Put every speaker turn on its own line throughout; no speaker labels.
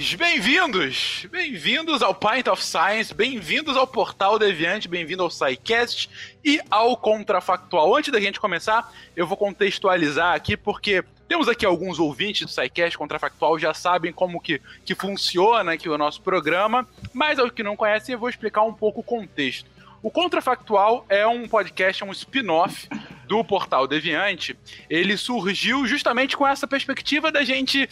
Bem-vindos! Bem-vindos ao Pint of Science, bem-vindos ao Portal Deviante, bem-vindo ao SciCast e ao Contrafactual. Antes da gente começar, eu vou contextualizar aqui, porque temos aqui alguns ouvintes do SciCast Contrafactual, já sabem como que, que funciona aqui o nosso programa, mas aos que não conhecem, eu vou explicar um pouco o contexto. O Contrafactual é um podcast, é um spin-off do Portal Deviante. Ele surgiu justamente com essa perspectiva da gente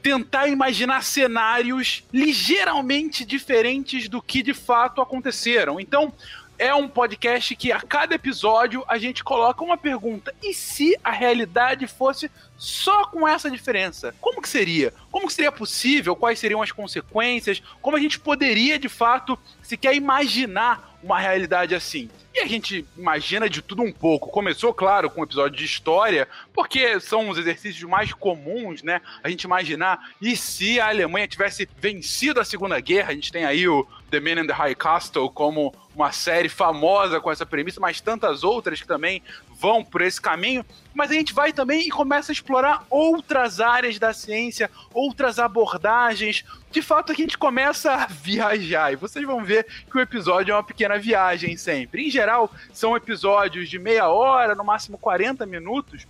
tentar imaginar cenários ligeiramente diferentes do que de fato aconteceram. Então, é um podcast que a cada episódio a gente coloca uma pergunta: e se a realidade fosse só com essa diferença? Como que seria? Como que seria possível? Quais seriam as consequências? Como a gente poderia de fato sequer imaginar uma realidade assim. E a gente imagina de tudo um pouco. Começou, claro, com um episódio de história, porque são os exercícios mais comuns, né? A gente imaginar, e se a Alemanha tivesse vencido a Segunda Guerra? A gente tem aí o The Man in the High Castle como uma série famosa com essa premissa, mas tantas outras que também vão por esse caminho, mas a gente vai também e começa a explorar outras áreas da ciência, outras abordagens. De fato, aqui a gente começa a viajar e vocês vão ver que o episódio é uma pequena viagem sempre. Em geral, são episódios de meia hora, no máximo 40 minutos,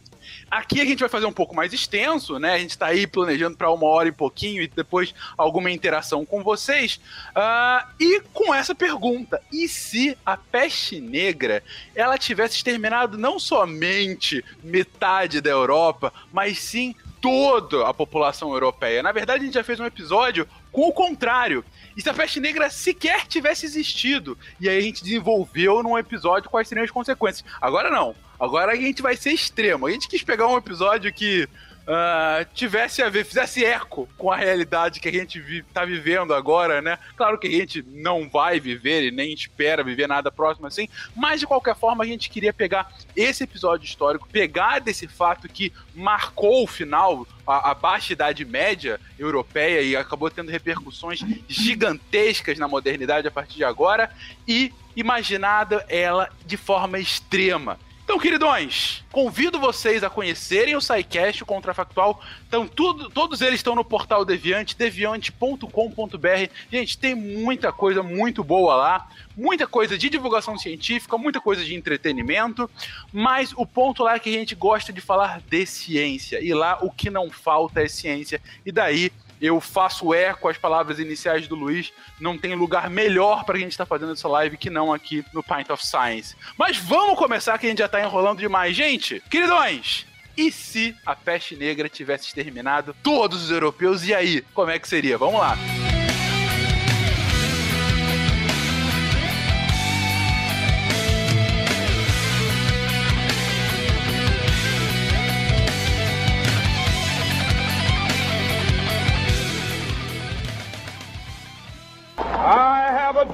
Aqui a gente vai fazer um pouco mais extenso, né? A gente está aí planejando para uma hora e pouquinho e depois alguma interação com vocês. Uh, e com essa pergunta: e se a peste negra ela tivesse exterminado não somente metade da Europa, mas sim toda a população europeia? Na verdade, a gente já fez um episódio com o contrário. E se a peste negra sequer tivesse existido? E aí a gente desenvolveu num episódio quais seriam as consequências. Agora não. Agora a gente vai ser extremo. A gente quis pegar um episódio que uh, tivesse a ver, fizesse eco com a realidade que a gente vi, tá vivendo agora, né? Claro que a gente não vai viver e nem espera viver nada próximo assim, mas de qualquer forma a gente queria pegar esse episódio histórico, pegar desse fato que marcou o final, a, a baixa idade média europeia e acabou tendo repercussões gigantescas na modernidade a partir de agora e imaginado ela de forma extrema. Então, queridões, convido vocês a conhecerem o SciCast, o Contrafactual. Então, tudo, todos eles estão no portal Deviante, deviante.com.br. Gente, tem muita coisa muito boa lá, muita coisa de divulgação científica, muita coisa de entretenimento, mas o ponto lá é que a gente gosta de falar de ciência, e lá o que não falta é ciência, e daí eu faço eco às palavras iniciais do Luiz. Não tem lugar melhor pra gente estar tá fazendo essa live que não aqui no Pint of Science. Mas vamos começar que a gente já tá enrolando demais. Gente, queridões, e se a peste negra tivesse exterminado todos os europeus? E aí, como é que seria? Vamos lá.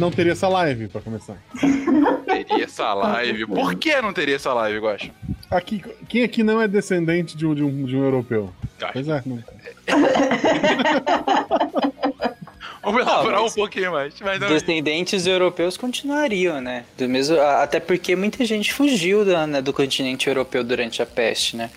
Não teria essa live, pra começar.
teria essa live. Por que não teria essa live, Guacha?
Aqui, quem aqui não é descendente de um, de um, de um europeu? Ah. Pois é, não.
Vamos elaborar um pouquinho mais.
Mas não... Descendentes europeus continuariam, né? Do mesmo, até porque muita gente fugiu da, né, do continente europeu durante a peste, né?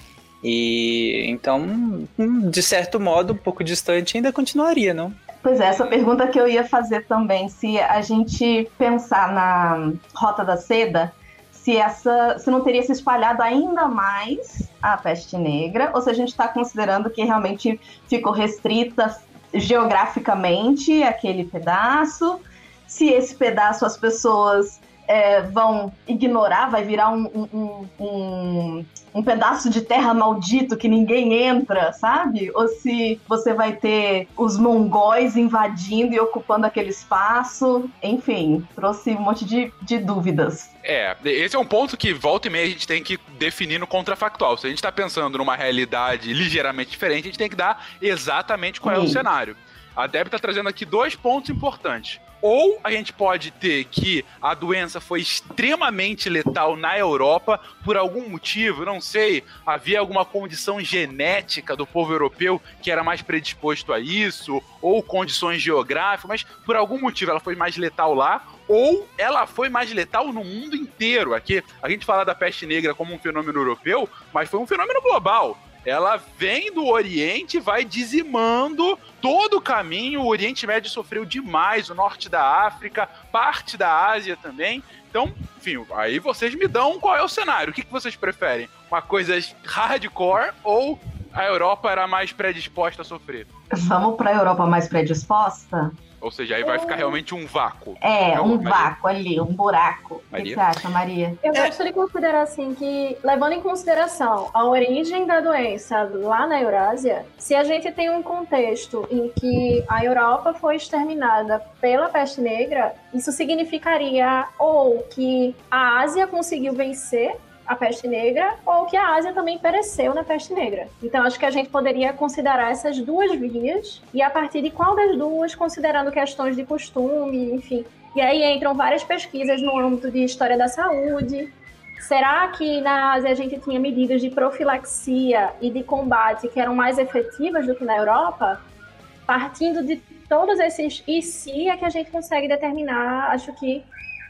E então, de certo modo, um pouco distante, ainda continuaria, não?
Pois é, essa pergunta que eu ia fazer também, se a gente pensar na Rota da Seda, se essa, se não teria se espalhado ainda mais a peste negra, ou se a gente está considerando que realmente ficou restrita geograficamente aquele pedaço, se esse pedaço as pessoas é, vão ignorar, vai virar um, um, um, um, pedaço de terra maldito que ninguém entra, sabe? Ou se você vai ter os mongóis invadindo e ocupando aquele espaço. Enfim, trouxe um monte de, de dúvidas.
É, esse é um ponto que volta e meia a gente tem que definir no contrafactual. Se a gente está pensando numa realidade ligeiramente diferente, a gente tem que dar exatamente qual Sim. é o cenário. A Deb está trazendo aqui dois pontos importantes. Ou a gente pode ter que a doença foi extremamente letal na Europa por algum motivo, não sei, havia alguma condição genética do povo europeu que era mais predisposto a isso, ou condições geográficas, mas por algum motivo ela foi mais letal lá, ou ela foi mais letal no mundo inteiro. Aqui a gente fala da peste negra como um fenômeno europeu, mas foi um fenômeno global ela vem do Oriente e vai dizimando todo o caminho. O Oriente Médio sofreu demais, o norte da África, parte da Ásia também. Então, enfim, aí vocês me dão qual é o cenário. O que, que vocês preferem? Uma coisa hardcore ou a Europa era mais predisposta a sofrer?
Vamos para a Europa mais predisposta?
Ou seja, aí vai ficar realmente um vácuo.
É, um Maria. vácuo ali, um buraco. Maria? O que você acha, Maria?
Eu é. gosto de considerar assim que, levando em consideração a origem da doença lá na Eurásia, se a gente tem um contexto em que a Europa foi exterminada pela peste negra, isso significaria ou que a Ásia conseguiu vencer a peste negra ou que a Ásia também pereceu na peste negra. Então acho que a gente poderia considerar essas duas vias e a partir de qual das duas, considerando questões de costume, enfim. E aí entram várias pesquisas no âmbito de história da saúde. Será que na Ásia a gente tinha medidas de profilaxia e de combate que eram mais efetivas do que na Europa? Partindo de todos esses e se é que a gente consegue determinar, acho que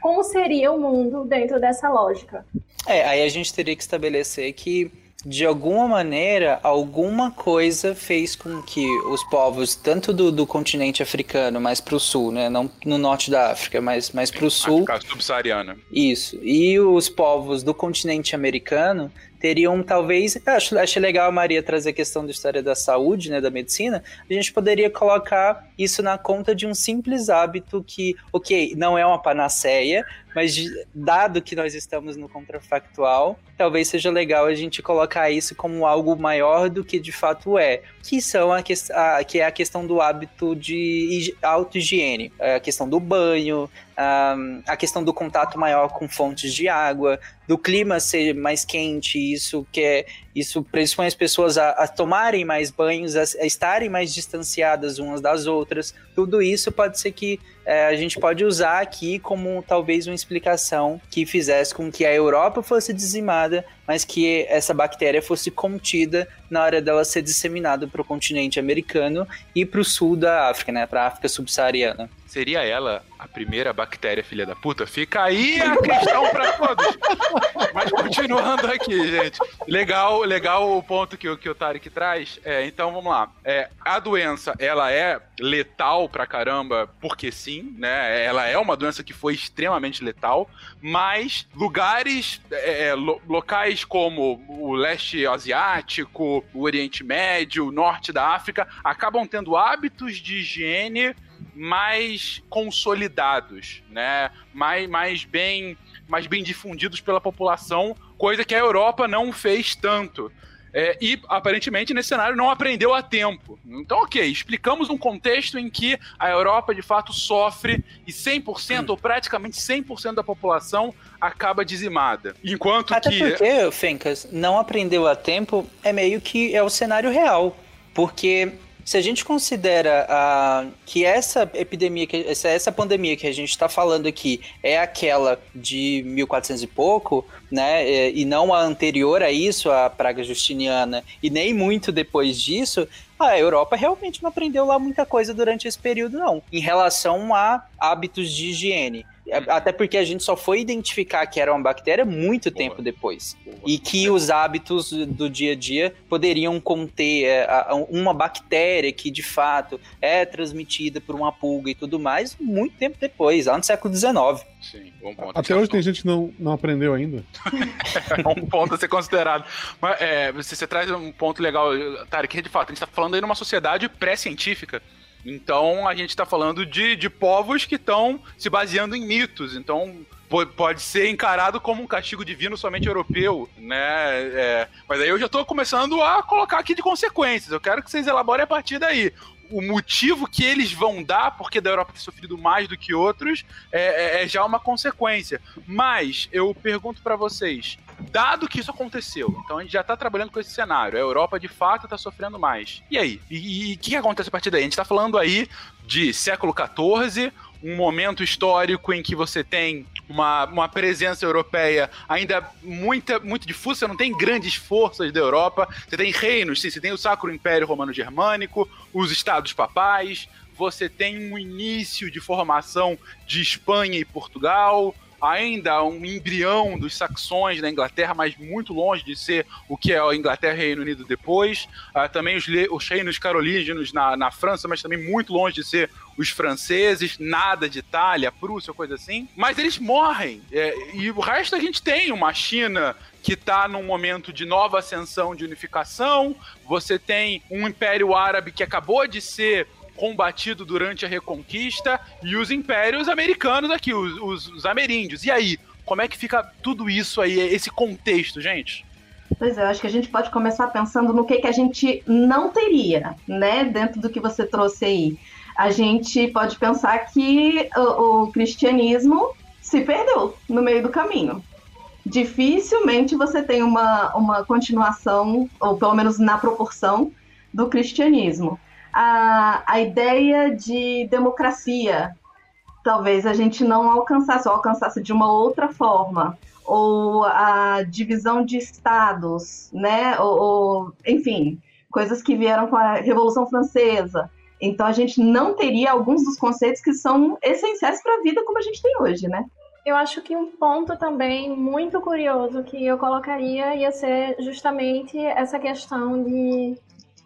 como seria o mundo dentro dessa lógica.
É, aí a gente teria que estabelecer que de alguma maneira, alguma coisa fez com que os povos, tanto do, do continente africano, mais para o sul, né? Não no norte da África, mas mais para o sul.
África subsaariana.
Isso. E os povos do continente americano teriam talvez. Acho, achei legal a Maria trazer a questão da história da saúde, né, da medicina. A gente poderia colocar isso na conta de um simples hábito que, ok, não é uma panaceia, mas dado que nós estamos no contrafactual, talvez seja legal a gente colocar isso como algo maior do que de fato é, que são a, que, a, que é a questão do hábito de auto-higiene, a questão do banho, a, a questão do contato maior com fontes de água, do clima ser mais quente, isso que é, isso predispõe as pessoas a, a tomarem mais banhos, a, a, estarem mais distanciadas umas das outras. Tudo isso pode ser que é, a gente pode usar aqui como talvez uma explicação que fizesse com que a Europa fosse dizimada, mas que essa bactéria fosse contida na hora dela ser disseminada para o continente americano e para o sul da África, né, para a África subsaariana.
Seria ela a primeira bactéria filha da puta? Fica aí a questão para todos. Mas continuando aqui, gente. Legal, legal o ponto que, que o Tarek traz. É, então vamos lá. É, a doença, ela é letal pra caramba, porque sim, né? Ela é uma doença que foi extremamente letal, mas lugares, é, é locais como o leste asiático, o Oriente Médio, o norte da África, acabam tendo hábitos de higiene mais consolidados, né? Mais, mais bem mais bem difundidos pela população, coisa que a Europa não fez tanto. É, e aparentemente nesse cenário não aprendeu a tempo. Então, ok, explicamos um contexto em que a Europa de fato sofre e 100% ou praticamente 100% da população acaba dizimada. Enquanto
Até
que.
Porque, Fencas, não aprendeu a tempo é meio que é o cenário real. Porque se a gente considera que essa epidemia, que essa, essa pandemia que a gente está falando aqui é aquela de 1400 e pouco, né, é, e não a anterior a isso, a praga justiniana, e nem muito depois disso, a Europa realmente não aprendeu lá muita coisa durante esse período, não, em relação a hábitos de higiene. É, até porque a gente só foi identificar que era uma bactéria muito Boa. tempo depois. Boa. E que os hábitos do dia a dia poderiam conter é, uma bactéria que de fato é transmitida por uma pulga e tudo mais muito tempo depois, lá no século XIX.
Sim, bom ponto. Até hoje tem gente que não, não aprendeu ainda.
é um ponto a ser considerado. Mas é, você, você traz um ponto legal, Tarek, que de fato a gente está falando aí numa sociedade pré-científica. Então a gente está falando de, de povos que estão se baseando em mitos. Então pode ser encarado como um castigo divino somente europeu, né? É, mas aí eu já estou começando a colocar aqui de consequências. Eu quero que vocês elaborem a partir daí o motivo que eles vão dar, porque da Europa ter sofrido mais do que outros, é, é, é já uma consequência. Mas eu pergunto para vocês, dado que isso aconteceu, então a gente já está trabalhando com esse cenário, a Europa de fato está sofrendo mais. E aí? E o que, acontece a partir daí? A gente está falando aí de século XIV, um momento histórico em que você tem uma, uma presença europeia ainda muita, muito difusa, você não tem grandes forças da Europa, você tem reinos, sim, você tem o Sacro Império Romano Germânico, os Estados Papais, você tem um início de formação de Espanha e Portugal, ainda um embrião dos saxões na Inglaterra, mas muito longe de ser o que é a Inglaterra e Reino Unido depois. Uh, também os, os reinos carolíngios na, na França, mas também muito longe de ser os franceses, nada de Itália, Prússia, coisa assim. Mas eles morrem. É, e o resto a gente tem uma China que está num momento de nova ascensão de unificação. Você tem um Império Árabe que acabou de ser combatido durante a Reconquista e os impérios americanos aqui, os, os, os ameríndios. E aí, como é que fica tudo isso aí, esse contexto, gente?
Pois é, eu acho que a gente pode começar pensando no que, que a gente não teria, né, dentro do que você trouxe aí. A gente pode pensar que o, o cristianismo se perdeu no meio do caminho. Dificilmente você tem uma, uma continuação, ou pelo menos na proporção, do cristianismo a, a ideia de democracia. Talvez a gente não alcançasse, ou alcançasse de uma outra forma, ou a divisão de estados, né? Ou, ou, enfim, coisas que vieram com a Revolução Francesa. Então a gente não teria alguns dos conceitos que são essenciais para a vida como a gente tem hoje, né?
Eu acho que um ponto também muito curioso que eu colocaria ia ser justamente essa questão de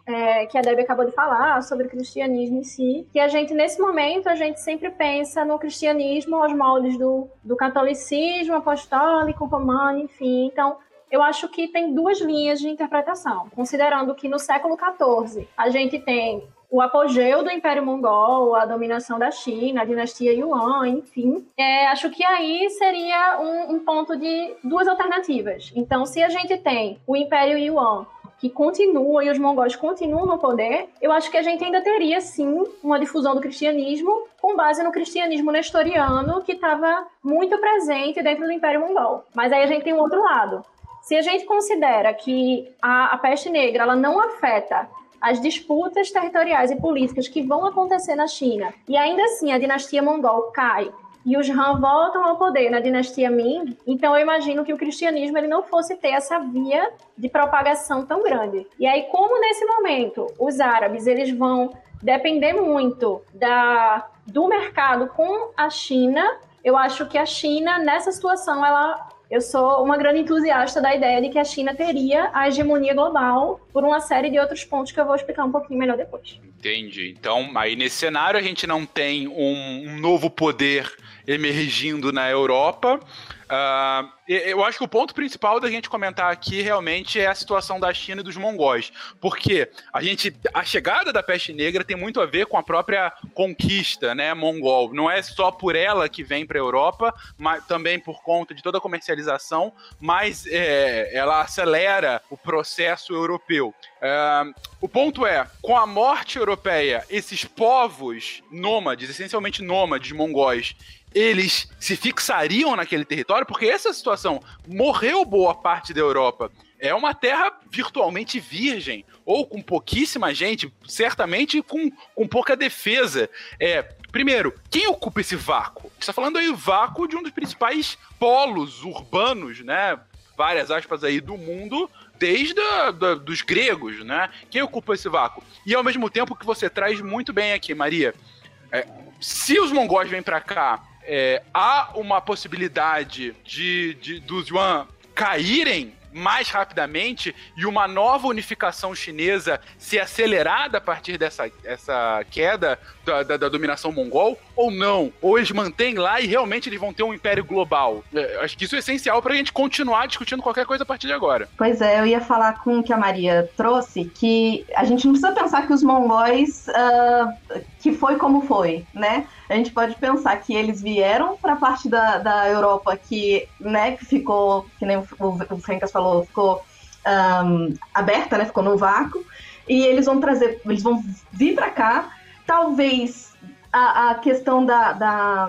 é, que a Debbie acabou de falar sobre o cristianismo em si, que a gente, nesse momento, a gente sempre pensa no cristianismo aos moldes do, do catolicismo apostólico, romano, enfim. Então, eu acho que tem duas linhas de interpretação, considerando que no século XIV a gente tem o apogeu do Império Mongol, a dominação da China, a dinastia Yuan, enfim. É, acho que aí seria um, um, ponto de duas alternativas. Então, se a gente tem o Império Yuan que continua e os mongóis continuam no poder, eu acho que a gente ainda teria sim uma difusão do cristianismo com base no cristianismo nestoriano que estava muito presente dentro do Império Mongol. Mas aí a gente tem um outro lado. Se a gente considera que a, a peste negra ela não afeta as disputas territoriais e políticas que vão acontecer na China, e ainda assim a dinastia mongol cai e os Han voltam ao poder na dinastia Ming, então eu imagino que o cristianismo ele não fosse ter essa via de propagação tão grande. E aí, como nesse momento os árabes eles vão depender muito da, do mercado com a China, eu acho que a China, nessa situação, ela eu sou uma grande entusiasta da ideia de que a China teria a hegemonia global por uma série de outros pontos que eu vou explicar um pouquinho melhor depois.
Entendi. Então, aí nesse cenário a gente não tem um, um novo poder emergindo na Europa. Uh, eu acho que o ponto principal da gente comentar aqui realmente é a situação da China e dos mongóis, porque a gente a chegada da peste negra tem muito a ver com a própria conquista, né, mongol. Não é só por ela que vem para a Europa, mas também por conta de toda a comercialização, mas é, ela acelera o processo europeu. Uh, o ponto é, com a morte europeia, esses povos nômades, essencialmente nômades mongóis, eles se fixariam naquele território, porque essa situação morreu boa parte da Europa. É uma terra virtualmente virgem, ou com pouquíssima gente, certamente com, com pouca defesa. É, primeiro, quem ocupa esse vácuo? Está falando aí vácuo de um dos principais polos urbanos, né? Várias aspas aí do mundo, desde a, da, dos gregos, né? Quem ocupa esse vácuo? E ao mesmo tempo que você traz muito bem aqui, Maria, é, se os mongóis vêm para cá é, há uma possibilidade de, de dos Yuan caírem mais rapidamente e uma nova unificação chinesa se acelerada a partir dessa essa queda da, da, da, dominação mongol ou não? Ou eles mantêm lá e realmente eles vão ter um império global? É, acho que isso é essencial para a gente continuar discutindo qualquer coisa a partir de agora.
Pois é, eu ia falar com o que a Maria trouxe, que a gente não precisa pensar que os mongóis uh, que foi como foi, né? A gente pode pensar que eles vieram para a parte da, da Europa que, né, que ficou, que nem o, o Fencas falou, ficou um, aberta, né? Ficou no vácuo. E eles vão trazer, eles vão vir para cá. Talvez a, a questão da, da,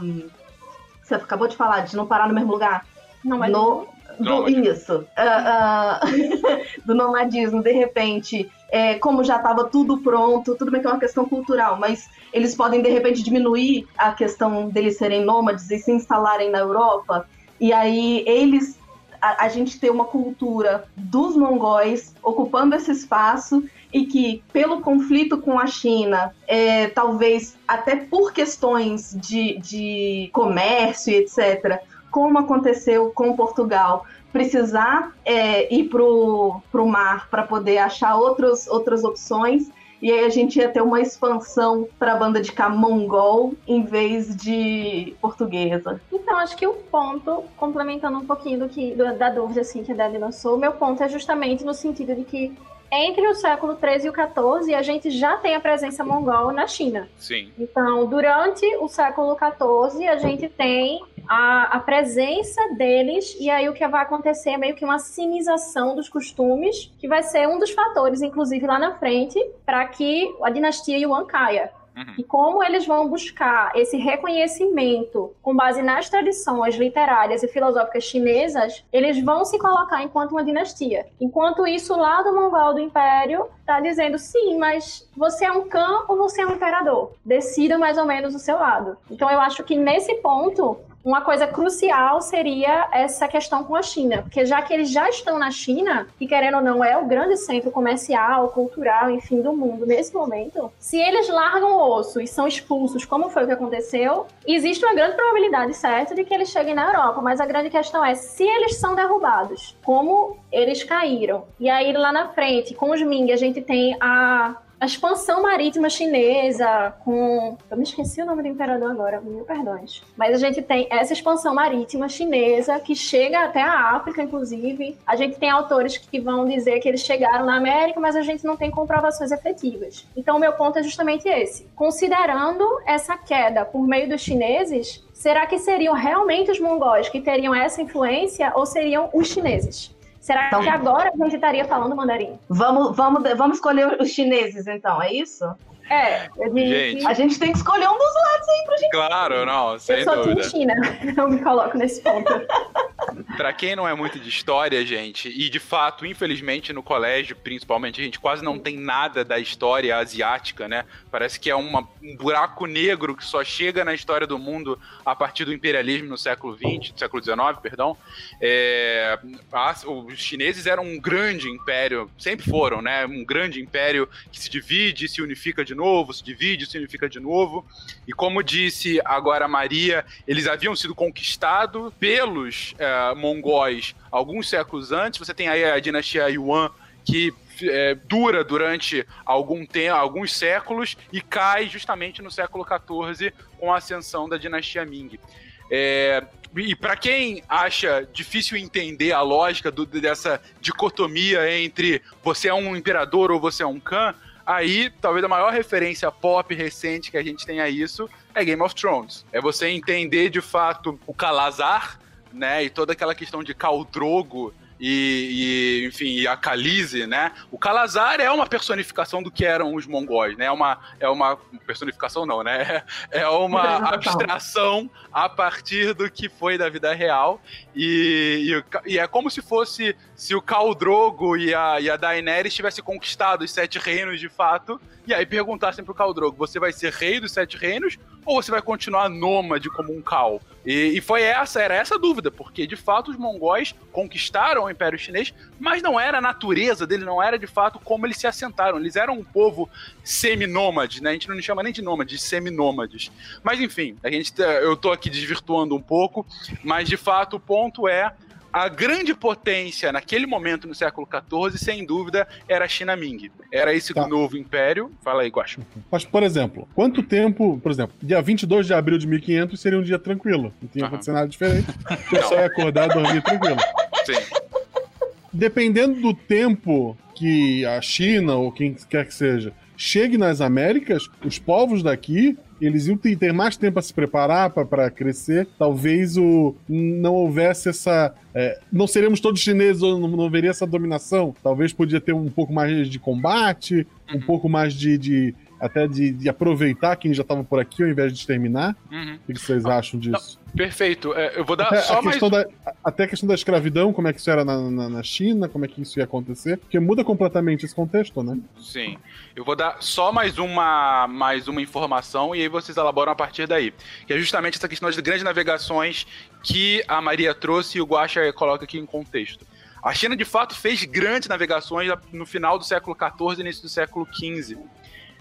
Você acabou de falar, de não parar no mesmo lugar.
Não, mas.
No, do, isso. Uh, uh, do nomadismo, de repente, é, como já estava tudo pronto, tudo bem que é uma questão cultural, mas eles podem, de repente, diminuir a questão deles serem nômades e se instalarem na Europa. E aí eles a, a, gente ter uma cultura dos mongóis ocupando esse espaço e que, pelo conflito com a China, é, talvez até por questões de, de comércio, etc., como aconteceu com Portugal, precisar é, ir para o mar para poder achar outros, outras opções. E aí a gente ia ter uma expansão para a banda de cá mongol em vez de portuguesa.
Então, acho que o ponto, complementando um pouquinho do que da dúvida assim, que a Debbie lançou, meu ponto é justamente no sentido de que entre o século 13 e o 14, a gente já tem a presença mongol na China.
Sim.
Então, durante o século 14, a gente tem a, a, presença deles, e aí o que vai acontecer é meio que uma sinização dos costumes, que vai ser um dos fatores, inclusive lá na frente, para que a dinastia Yuan caia. Uhum. E como eles vão buscar esse reconhecimento com base nas tradições literárias e filosóficas chinesas, eles vão se colocar enquanto uma dinastia. Enquanto isso, o lado mongol do império está dizendo sim, mas você é um Khan ou você é um imperador? Decida mais ou menos o seu lado. Então eu acho que nesse ponto uma coisa crucial seria essa questão com a China, porque já que eles já estão na China, e querendo ou não é o grande centro comercial, cultural, enfim, do mundo nesse momento, se eles largam o osso e são expulsos, como foi o que aconteceu, existe uma grande probabilidade, certo, de que eles cheguem na Europa, mas a grande questão é se eles são derrubados, como eles caíram. E aí lá na frente, com os Ming, a gente tem a a expansão marítima chinesa, com. Eu me esqueci o nome do imperador agora, mil perdões. Mas a gente tem essa expansão marítima chinesa que chega até a África, inclusive. A gente tem autores que vão dizer que eles chegaram na América, mas a gente não tem comprovações efetivas. Então, o meu ponto é justamente esse. Considerando essa queda por meio dos chineses, será que seriam realmente os mongóis que teriam essa influência ou seriam os chineses? Será então, que agora a gente estaria falando mandarim?
Vamos, vamos, vamos escolher os chineses, então, é isso?
É,
gente. a gente tem que escolher um dos lados aí pra gente.
Claro, não, sem
eu sou
dúvida.
China, eu me coloco nesse ponto.
pra quem não é muito de história, gente, e de fato, infelizmente, no colégio, principalmente, a gente quase não tem nada da história asiática, né? Parece que é uma, um buraco negro que só chega na história do mundo a partir do imperialismo no século XX, século XIX, perdão. É, os chineses eram um grande império, sempre foram, né? Um grande império que se divide e se unifica de novo, se divide, se unifica de novo. E como disse agora a Maria, eles haviam sido conquistados pelos é, mongóis alguns séculos antes. Você tem aí a dinastia Yuan, que é, dura durante algum tempo, alguns séculos e cai justamente no século XIV com a ascensão da dinastia Ming. É, e para quem acha difícil entender a lógica do, dessa dicotomia entre você é um imperador ou você é um Khan, Aí, talvez a maior referência pop recente que a gente tenha isso é Game of Thrones. É você entender de fato o Calazar, né? E toda aquela questão de Khal Drogo e, e, enfim, e a Khaleesi, né? O Calazar é uma personificação do que eram os mongóis, né? É uma, é uma personificação não, né? É uma abstração a partir do que foi da vida real e, e, e é como se fosse se o Khal Drogo e a, e a Daenerys tivessem conquistado os sete reinos de fato e aí perguntassem pro Khal Drogo, você vai ser rei dos sete reinos ou você vai continuar nômade como um Khal? E, e, foi essa, era essa a dúvida, porque de fato os mongóis conquistaram o Império Chinês, mas não era a natureza dele, não era de fato como eles se assentaram. Eles eram um povo semi-nômade, né? A gente não chama nem de nômade, de semi-nômades. Mas enfim, a gente, tá, eu tô aqui desvirtuando um pouco, mas de fato o ponto é a grande potência naquele momento no século XIV, sem dúvida, era a China Ming. Era esse tá. novo império. Fala aí, Guacho.
Mas, por exemplo, quanto tempo, por exemplo, dia 22 de abril de 1500 seria um dia tranquilo. Não tinha acontecido nada diferente. O pessoal ia acordar e dormir tranquilo. Sim. Dependendo do tempo que a China ou quem quer que seja chegue nas Américas, os povos daqui eles iam ter mais tempo a se preparar para crescer. Talvez o não houvesse essa. é, não seríamos todos chineses ou não, não haveria essa dominação. Talvez podia ter um pouco mais de combate, um
Uhum.
pouco mais de. de- até de, de aproveitar quem já estava por aqui ao invés de exterminar.
Uhum.
O que vocês acham disso?
Perfeito. É, eu vou dar
Até,
só
a
mais.
da, até a questão da escravidão, como é que isso era na, na, na China, como é que isso ia acontecer, porque muda completamente esse contexto, né?
Sim. Eu vou dar só mais uma, mais uma informação e aí vocês elaboram a partir daí. Que é justamente essa questão das grandes navegações que a Maria trouxe e o Guaxa coloca aqui em contexto. A China, de fato, fez grandes navegações no final do século XIV e início do século XV.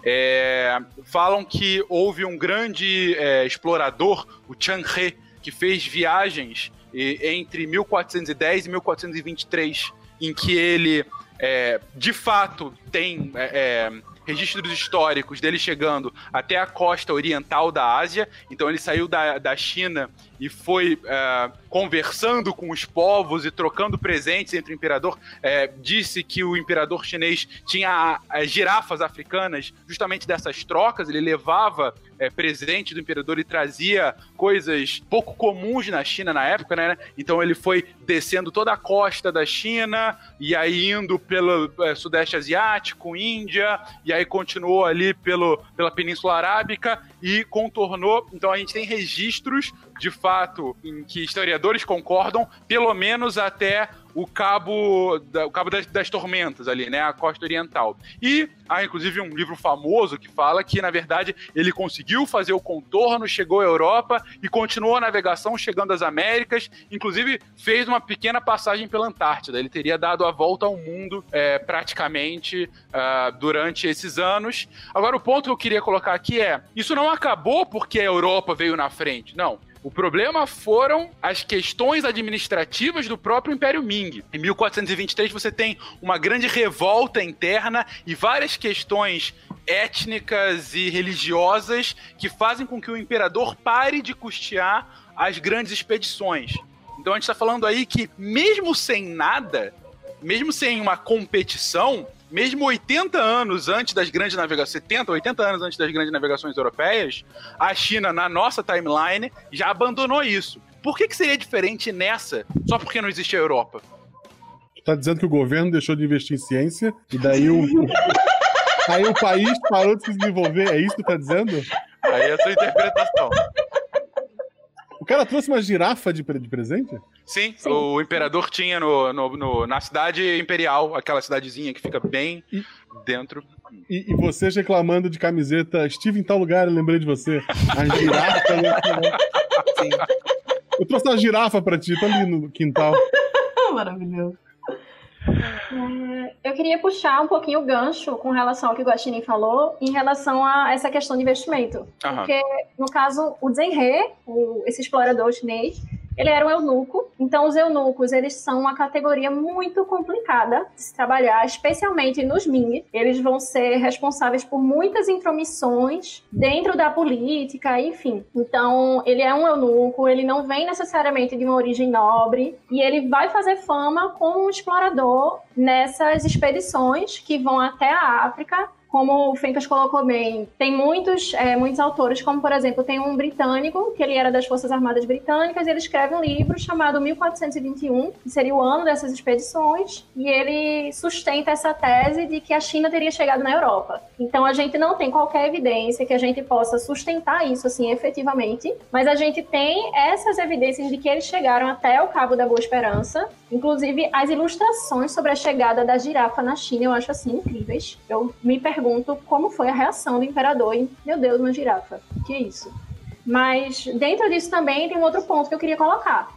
É, falam que houve um grande é, explorador, o Chang He, que fez viagens entre 1410 e 1423, em que ele, é, de fato, tem é, é, registros históricos dele chegando até a costa oriental da Ásia. Então ele saiu da, da China e foi é, conversando com os povos e trocando presentes entre o imperador. É, disse que o imperador chinês tinha é, girafas africanas justamente dessas trocas. Ele levava é, presente do imperador e trazia coisas pouco comuns na China na época, né? Então ele foi descendo toda a costa da China e aí indo pelo é, Sudeste Asiático, Índia, e aí continuou ali pelo, pela Península Arábica e contornou. Então a gente tem registros de fato em que historiadores concordam, pelo menos até o cabo, da- o cabo das, das tormentas ali, né, a costa oriental. E há inclusive um livro famoso que fala que na verdade ele conseguiu fazer o contorno, chegou à Europa e continuou a navegação chegando às Américas, inclusive fez uma pequena passagem pela Antártida. Ele teria dado a volta ao mundo é, praticamente ah, durante esses anos. Agora o ponto que eu queria colocar aqui é, isso não acabou porque a Europa veio na frente, não. O problema foram as questões administrativas do próprio Império Ming. Em 1423 você tem uma grande revolta interna e várias questões étnicas e religiosas que fazem com que o imperador pare de custear as grandes expedições. Então a gente está falando aí que mesmo sem nada, mesmo sem uma competição, mesmo 80 anos antes das grandes navegações, 70, 80 anos antes das grandes navegações europeias, a China, na nossa timeline, já abandonou isso. Por que, que seria diferente nessa, só porque não existe a Europa?
Tu tá dizendo que o governo deixou de investir em ciência e daí o. aí o país parou de se desenvolver, é isso que tá dizendo?
Aí é a sua interpretação.
O cara trouxe uma girafa de, de presente?
Sim, o imperador tinha no, no- no- na cidade imperial, aquela cidadezinha que fica bem dentro.
E, e vocês reclamando de camiseta, estive em tal lugar, eu lembrei de você. A girafa. né?
Sim.
Eu trouxe uma girafa pra ti, tá ali no quintal.
Maravilhoso.
Eu queria puxar um pouquinho o gancho com relação ao que o Guaxinim falou em relação a essa questão de investimento.
Aham.
Porque, no caso, o Zhenhe, o- esse explorador chinês, ele era um eunuco. Então, os eunucos, eles são uma categoria muito complicada de se trabalhar, especialmente nos Ming. Eles vão ser responsáveis por muitas intromissões dentro da política, enfim. Então, ele é um eunuco, ele não vem necessariamente de uma origem nobre, e ele vai fazer fama como um explorador nessas expedições que vão até a África como o Fencas colocou bem, tem muitos, é, muitos autores, como por exemplo, tem um britânico, que ele era das Forças Armadas Britânicas, e ele escreve um livro chamado 1421, que seria o ano dessas expedições, e ele sustenta essa tese de que a China teria chegado na Europa. Então a gente não tem qualquer evidência que a gente possa sustentar isso assim efetivamente, mas a gente tem essas evidências de que eles chegaram até o Cabo da Boa Esperança, inclusive as ilustrações sobre a chegada da girafa na China, eu acho assim incríveis. Eu me pergunto como foi a reação do imperador e, meu Deus, uma girafa. Que isso? Mas dentro disso também tem um outro ponto que eu queria colocar,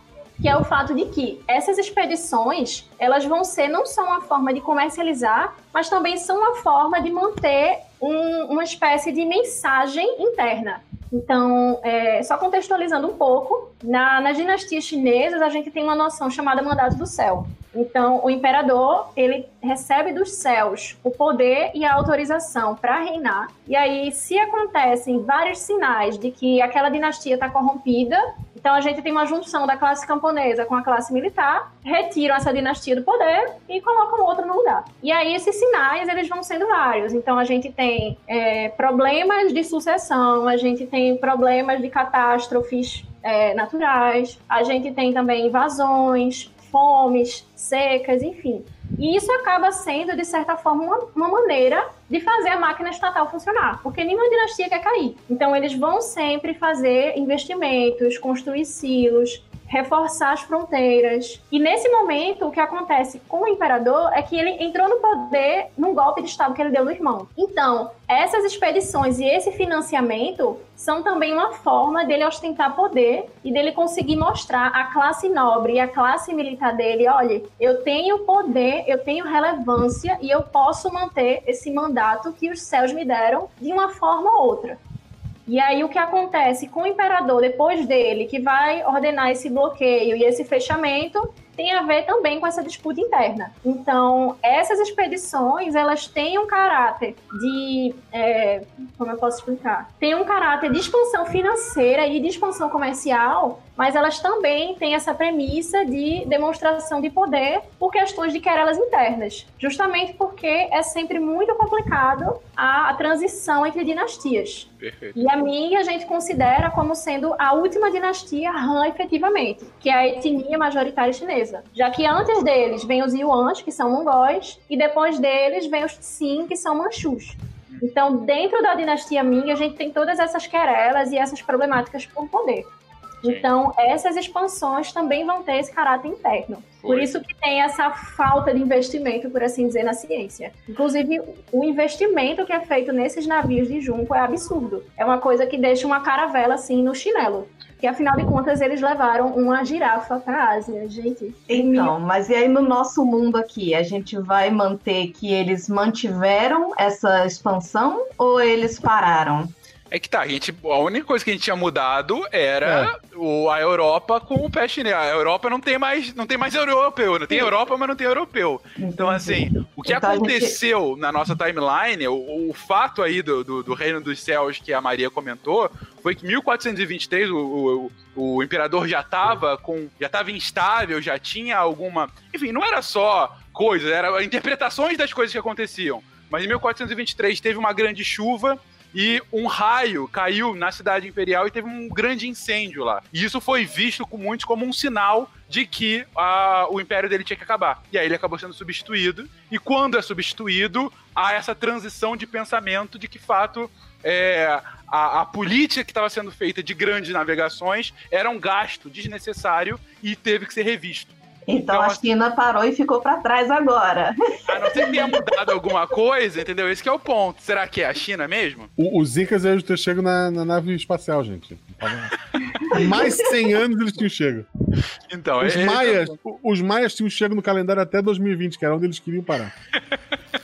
que é o fato de que essas expedições, elas vão ser não só uma forma de comercializar, mas também são uma forma de manter um- uma espécie de mensagem interna. Então, é, só contextualizando um pouco, na, nas dinastias chinesas a gente tem uma noção chamada mandato do céu. Então, o imperador, ele recebe dos céus o poder e a autorização para reinar. E aí, se acontecem vários sinais de que aquela dinastia está corrompida, Então a gente tem uma junção da classe camponesa com a classe militar, retiram essa dinastia do poder e colocam outra no lugar. E aí esses sinais eles vão sendo vários. Então a gente tem é, problemas de sucessão, a gente tem problemas de catástrofes é, naturais, a gente tem também invasões, fomes, secas, enfim. E isso acaba sendo, de certa forma, uma, uma, maneira de fazer a máquina estatal funcionar, porque nenhuma dinastia quer cair. Então, eles vão sempre fazer investimentos, construir silos, reforçar as fronteiras. E nesse momento, o que acontece com o imperador é que ele entrou no poder num golpe de Estado que ele deu no irmão. Então, essas expedições e esse financiamento são também uma forma dele ostentar poder e dele conseguir mostrar à classe nobre e à classe militar dele: olha, eu tenho poder, eu tenho relevância e eu posso manter esse mandato que os céus me deram de uma forma ou outra. E aí o que acontece com o imperador depois dele, que vai ordenar esse bloqueio e esse fechamento, tem a ver também com essa disputa interna. Então, essas expedições, elas têm um caráter de... É, como eu posso explicar? Tem um caráter de expansão financeira e de expansão comercial, mas elas também têm essa premissa de demonstração de poder por questões de querelas internas, justamente porque é sempre muito complicado a, a transição entre dinastias. Perfeito. E a minha a gente considera como sendo a última dinastia Han efetivamente, que é a etnia majoritária chinesa, já que antes deles vem os Yuans, que são mongóis, e depois deles vem os Tsin, que são manchus. Então, dentro da dinastia Ming, a gente tem todas essas querelas e essas problemáticas por poder. Então, essas expansões também vão ter esse caráter interno. Por isso que tem essa falta de investimento, por assim dizer, na ciência. Inclusive, o investimento que é feito nesses navios de junco é absurdo. É uma coisa que deixa uma caravela assim no chinelo. Que afinal de contas eles levaram uma girafa para a Ásia, gente.
Então, mas e aí no nosso mundo aqui, a gente vai manter que eles mantiveram essa expansão ou eles pararam?
É que tá, a gente. A única coisa que a gente tinha mudado era é. o, a Europa com o peste A Europa não tem mais. Não tem mais europeu. Não tem Europa, mas não tem europeu. Então, assim, o que então, aconteceu gente... na nossa timeline, o, o fato aí do, do, do, Reino dos Céus que a Maria comentou, foi que em 1423 o, o, o imperador já tava com. já tava instável, já tinha alguma. Enfim, não era só coisas, eram interpretações das coisas que aconteciam. Mas em 1423 teve uma grande chuva e um raio caiu na cidade imperial e teve um grande incêndio lá. E isso foi visto com muitos como um sinal de que a, o império dele tinha que acabar. E aí ele acabou sendo substituído. E quando é substituído, há essa transição de pensamento de que, fato, é, a, a, política que estava sendo feita de grandes navegações era um gasto desnecessário e teve que ser revisto.
Então, então a China parou e ficou para trás agora.
A não ser que tenha mudado alguma coisa, entendeu? Esse é o ponto. Será que é a China mesmo?
O, os Incas eles ter chego na, na, nave espacial, gente. Mais 100 anos eles tinham chego. Então, os, é, maias, então... os maias tinham chego no calendário até 2020, que era onde eles queriam parar.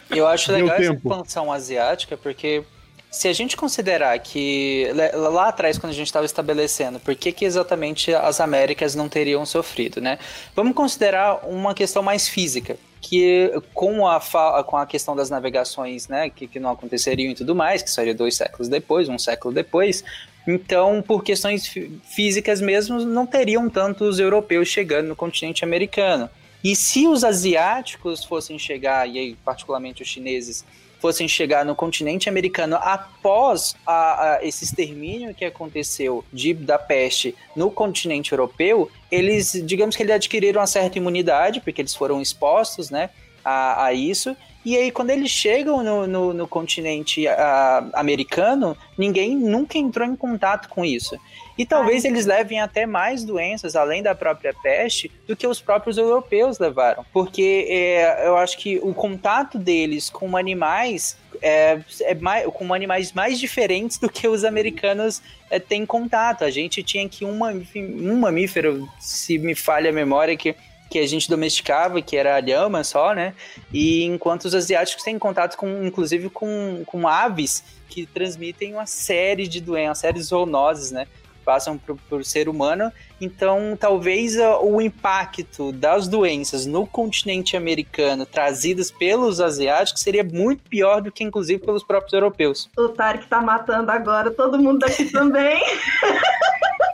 Eu acho legal essa expansão asiática, porque se a gente considerar que lá atrás, quando a gente estava estabelecendo por que, que exatamente as Américas não teriam sofrido, né? Vamos considerar uma questão mais física que com a, com a questão das navegações, né, que, que não aconteceriam e tudo mais, que seria dois séculos depois, um século depois, então, por questões físicas mesmo, não teriam tantos europeus chegando no continente americano. E se os asiáticos fossem chegar, e aí particularmente os chineses, fossem chegar no continente americano após a, a, esse extermínio que aconteceu de, da peste no continente europeu, eles, digamos que eles adquiriram uma certa imunidade, porque eles foram expostos, né, a, a isso, e aí, quando eles chegam no, no, no continente uh, americano, ninguém nunca entrou em contato com isso. E talvez eles levem até mais doenças, além da própria peste, do que os próprios europeus levaram. Porque é, eu acho que o contato deles com animais é, é mais, com animais mais diferentes do que os americanos é, têm contato. A gente tinha que um, um mamífero, se me falha a memória, que que a gente domesticava, que era a lhama só, né? E enquanto os asiáticos têm contato com, inclusive, com, com aves que transmitem uma série de doenças, uma série de zoonoses, né? Passam por, por ser humano. Então, talvez uh, o impacto das doenças no continente americano trazidas pelos asiáticos seria muito pior do que, inclusive, pelos próprios europeus.
O Tarek tá matando agora todo mundo daqui também.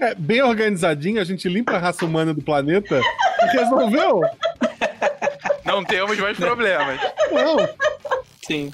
É, bem organizadinho, a gente limpa a raça humana do planeta e resolveu.
Não temos mais problemas.
Não.
Sim.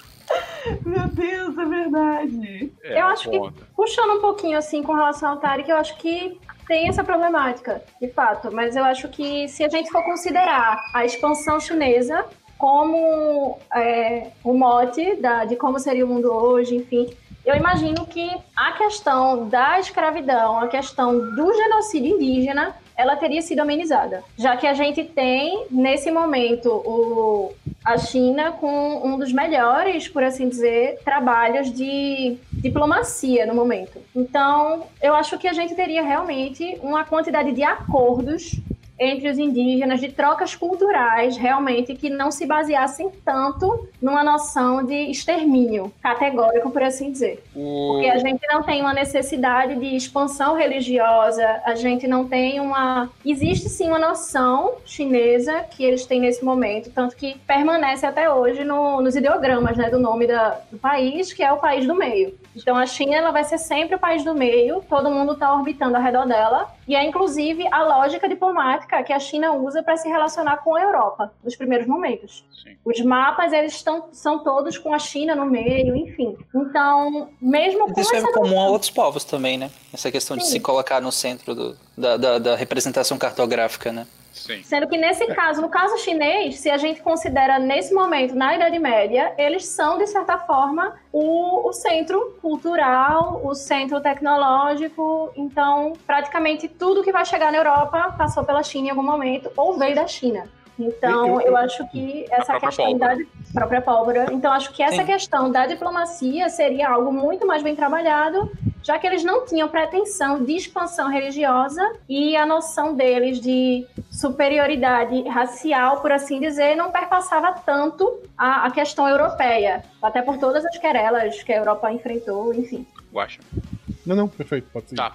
Meu Deus, é verdade.
É,
Eu acho que-. Puxando um pouquinho assim com relação ao Tarek, eu acho que tem essa problemática, de fato. Mas eu acho que se a gente for considerar a expansão chinesa como é, o mote da, de como seria o mundo hoje, enfim, eu imagino que a questão da escravidão, a questão do genocídio indígena, ela teria sido amenizada. Já que a gente tem, nesse momento, o, a China com um dos melhores, por assim dizer, trabalhos de diplomacia no momento. Então, eu acho que a gente teria realmente uma quantidade de acordos entre os indígenas, de trocas culturais, realmente, que não se baseassem tanto numa noção de extermínio categórico, por assim dizer.
O...
Porque a gente não tem uma necessidade de expansão religiosa, a gente não tem uma. Existe sim uma noção chinesa que eles têm nesse momento, tanto que permanece até hoje no- nos ideogramas né, do nome da- do país, que é o país do meio. Então a China ela vai ser sempre o país do meio, todo mundo está orbitando ao redor dela, e é inclusive a lógica diplomática que a China usa para se relacionar com a Europa nos primeiros momentos.
Sim.
Os mapas eles estão, são todos com a China no meio, enfim. Então, mesmo com
Isso é comum a outros povos também, né? Essa questão de
Sim.
se colocar no centro do- da, da- da representação cartográfica, né?
Sim.
Sendo que nesse caso, no caso chinês, se a gente considera nesse momento, na Idade Média, eles são, de certa forma, o, o centro cultural, o centro tecnológico. Então, praticamente tudo que vai chegar na Europa passou pela China em algum momento ou veio da China. Então,
Eu- eu-
eu acho que essa questão
pólvora.
da própria pólvora. Então, acho que essa
Sim.
questão da diplomacia seria algo muito mais bem trabalhado, já que eles não tinham pretensão de expansão religiosa e a noção deles de superioridade racial, por assim dizer, não perpassava tanto a, a questão europeia, até por todas as querelas que a Europa enfrentou, enfim.
Guaxa.
Não, não, perfeito, pode ser.
Tá.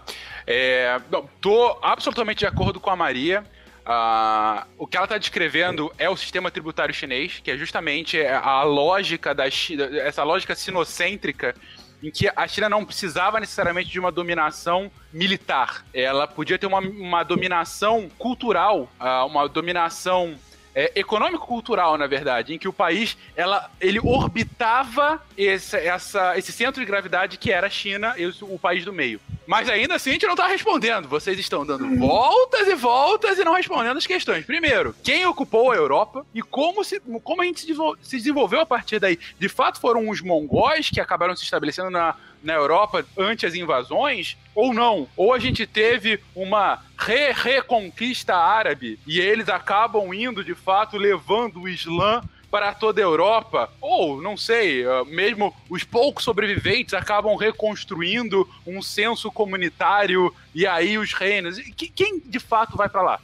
É, não, tô absolutamente de acordo com a Maria. Ah, o que ela está descrevendo é o sistema tributário chinês, que é justamente a lógica da China, essa lógica sinocêntrica em que a China não precisava necessariamente de uma dominação militar. Ela podia ter uma, uma dominação cultural, ah, uma dominação é, econômico-cultural, na verdade, em que o país ela, ele orbitava esse, essa, esse centro de gravidade que era a China e o, país do meio. Mas ainda assim a gente não está respondendo. Vocês estão dando voltas e voltas e não respondendo as questões. Primeiro, quem ocupou a Europa e como, se, como a gente se desenvolveu a partir daí? De fato, foram os mongóis que acabaram se estabelecendo na, na Europa ante as invasões? Ou não? Ou a gente teve uma re-reconquista árabe e eles acabam indo, de fato, levando o Islã para toda a Europa, ou não sei, ah, mesmo os poucos sobreviventes acabam reconstruindo um senso comunitário e aí os reinos. Que- Quem de fato vai para lá?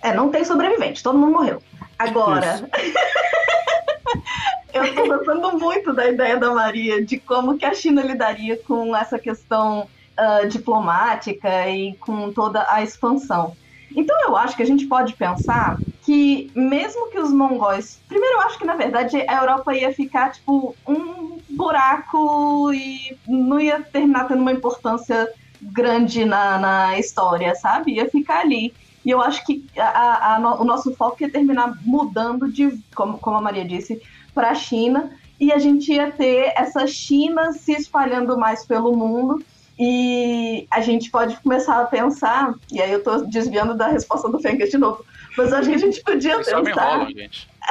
É, não tem sobrevivente, todo mundo morreu. Agora, eu tô gostando muito da ideia da Maria de como que a China lidaria com essa questão ah, diplomática e com toda a expansão. Então eu acho que a gente pode pensar que mesmo que os mongóis, primeiro eu acho que na verdade a Europa ia ficar tipo um buraco e não ia terminar tendo uma importância grande na, na história, sabe? Ia ficar ali. E eu acho que a- a o nosso foco ia terminar mudando de, como, como a Maria disse, para a China. E a gente ia ter essa China se espalhando mais pelo mundo. E a gente pode começar a pensar, e aí eu tô desviando da resposta do Fenker de novo, mas acho que a gente podia
só me
pensar.
enrolam, gente.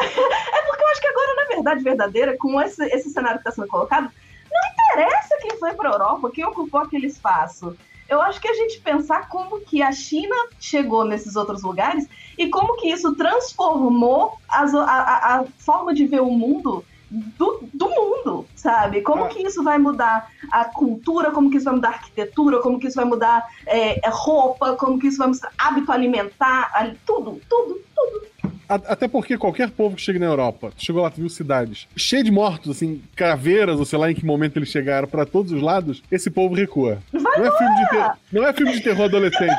Porque eu acho que agora, na verdade verdadeira, com esse, esse cenário que está sendo colocado, não interessa quem foi para a Europa, quem ocupou aquele espaço. Eu acho que a gente pensar como que a China chegou nesses outros lugares e como que isso transformou as- a, a- a forma de ver o mundo do, do mundo, sabe? Como
Ah.
que isso vai mudar a cultura, como que isso vai mudar a arquitetura, como que isso vai mudar é, roupa, como que isso vai mudar hábito alimentar, ali- tudo, tudo,
A- Até porque qualquer povo que chega na Europa, tu chegou lá, tu viu cidades cheias de mortos, assim, craveiras, ou sei lá em que momento eles chegaram, pra todos os lados, esse povo recua.
Vai
não, é filme de ter- não é filme de terror adolescente.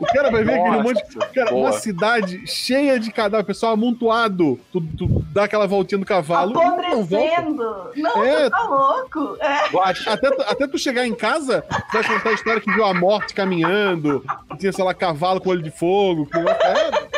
O cara vai ver aquele monte de. Cara,
boa.
uma cidade cheia de cadáver, pessoal amontoado. Tu, tu dá aquela voltinha do cavalo.
podridão
não?
Não,
É.
tá louco. É.
Até, tu- até tu chegar em casa, tu vai contar a história que viu a morte caminhando, que tinha, sei lá, cavalo com olho de fogo. Que... É,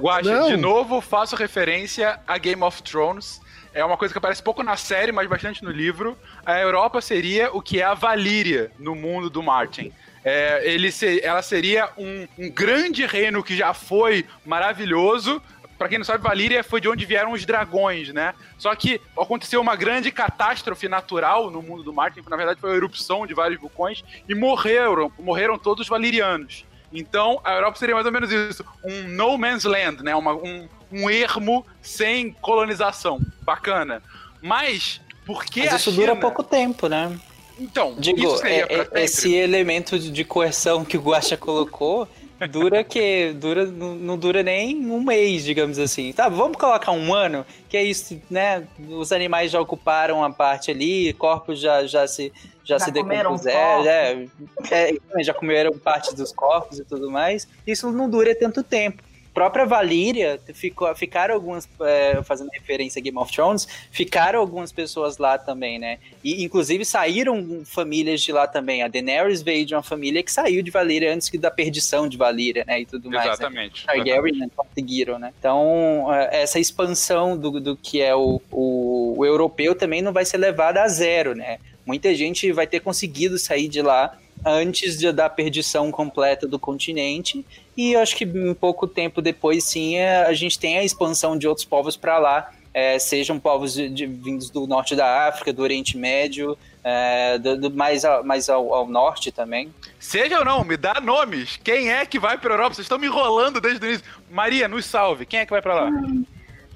Guaxa,
Não.
de novo faço referência a Game of Thrones. É uma coisa que aparece pouco na série, mas bastante no livro. A Europa seria o que é a Valíria no mundo do Martin. É, ele ela seria um, um grande reino que já foi maravilhoso. Pra quem não sabe, Valíria foi de onde vieram os dragões, né? Só que aconteceu uma grande catástrofe natural no mundo do Martin, que na verdade foi a erupção de vários vulcões, e morreram, morreram todos os valirianos. Então, a Europa seria mais ou menos isso: um no man's land, né? Uma- um, um ermo sem colonização. Bacana. Mas, por que
Mas isso dura
China-
pouco tempo, né?
Então,
Digo, é- é- esse elemento de coerção que o Guaxa colocou dura que dura não, dura nem um mês, digamos assim. Tá, vamos colocar um ano, que é isso, né? Os animais já ocuparam a parte ali, corpos já, já se já,
Já
se decompuseram, é, é, já comeram parte dos corpos e tudo mais. Isso não dura tanto tempo. Própria Valíria, ficou, ficaram algumas, é, fazendo referência a Game of Thrones, ficaram algumas pessoas lá também, né? E, inclusive, saíram famílias de lá também. A Daenerys veio de uma família que saiu de Valíria antes que da perdição de Valíria, né? E tudo mais. né?
Exatamente.
Targaryen né, conseguiram, né? Então, é, essa expansão do, do que é o, o, o europeu também não vai ser levada a zero, né? Muita gente vai ter conseguido sair de lá antes de, da perdição completa do continente e eu acho que um pouco tempo depois sim é, a gente tem a expansão de outros povos para lá é, sejam povos de, de- vindos do norte da África do Oriente Médio é, do, do- mais, ao, mais ao, ao norte também
Seja ou não, me dá nomes. Quem é que vai pra Europa? Vocês estão me enrolando desde o início. Maria, nos salve. Quem é que vai pra lá?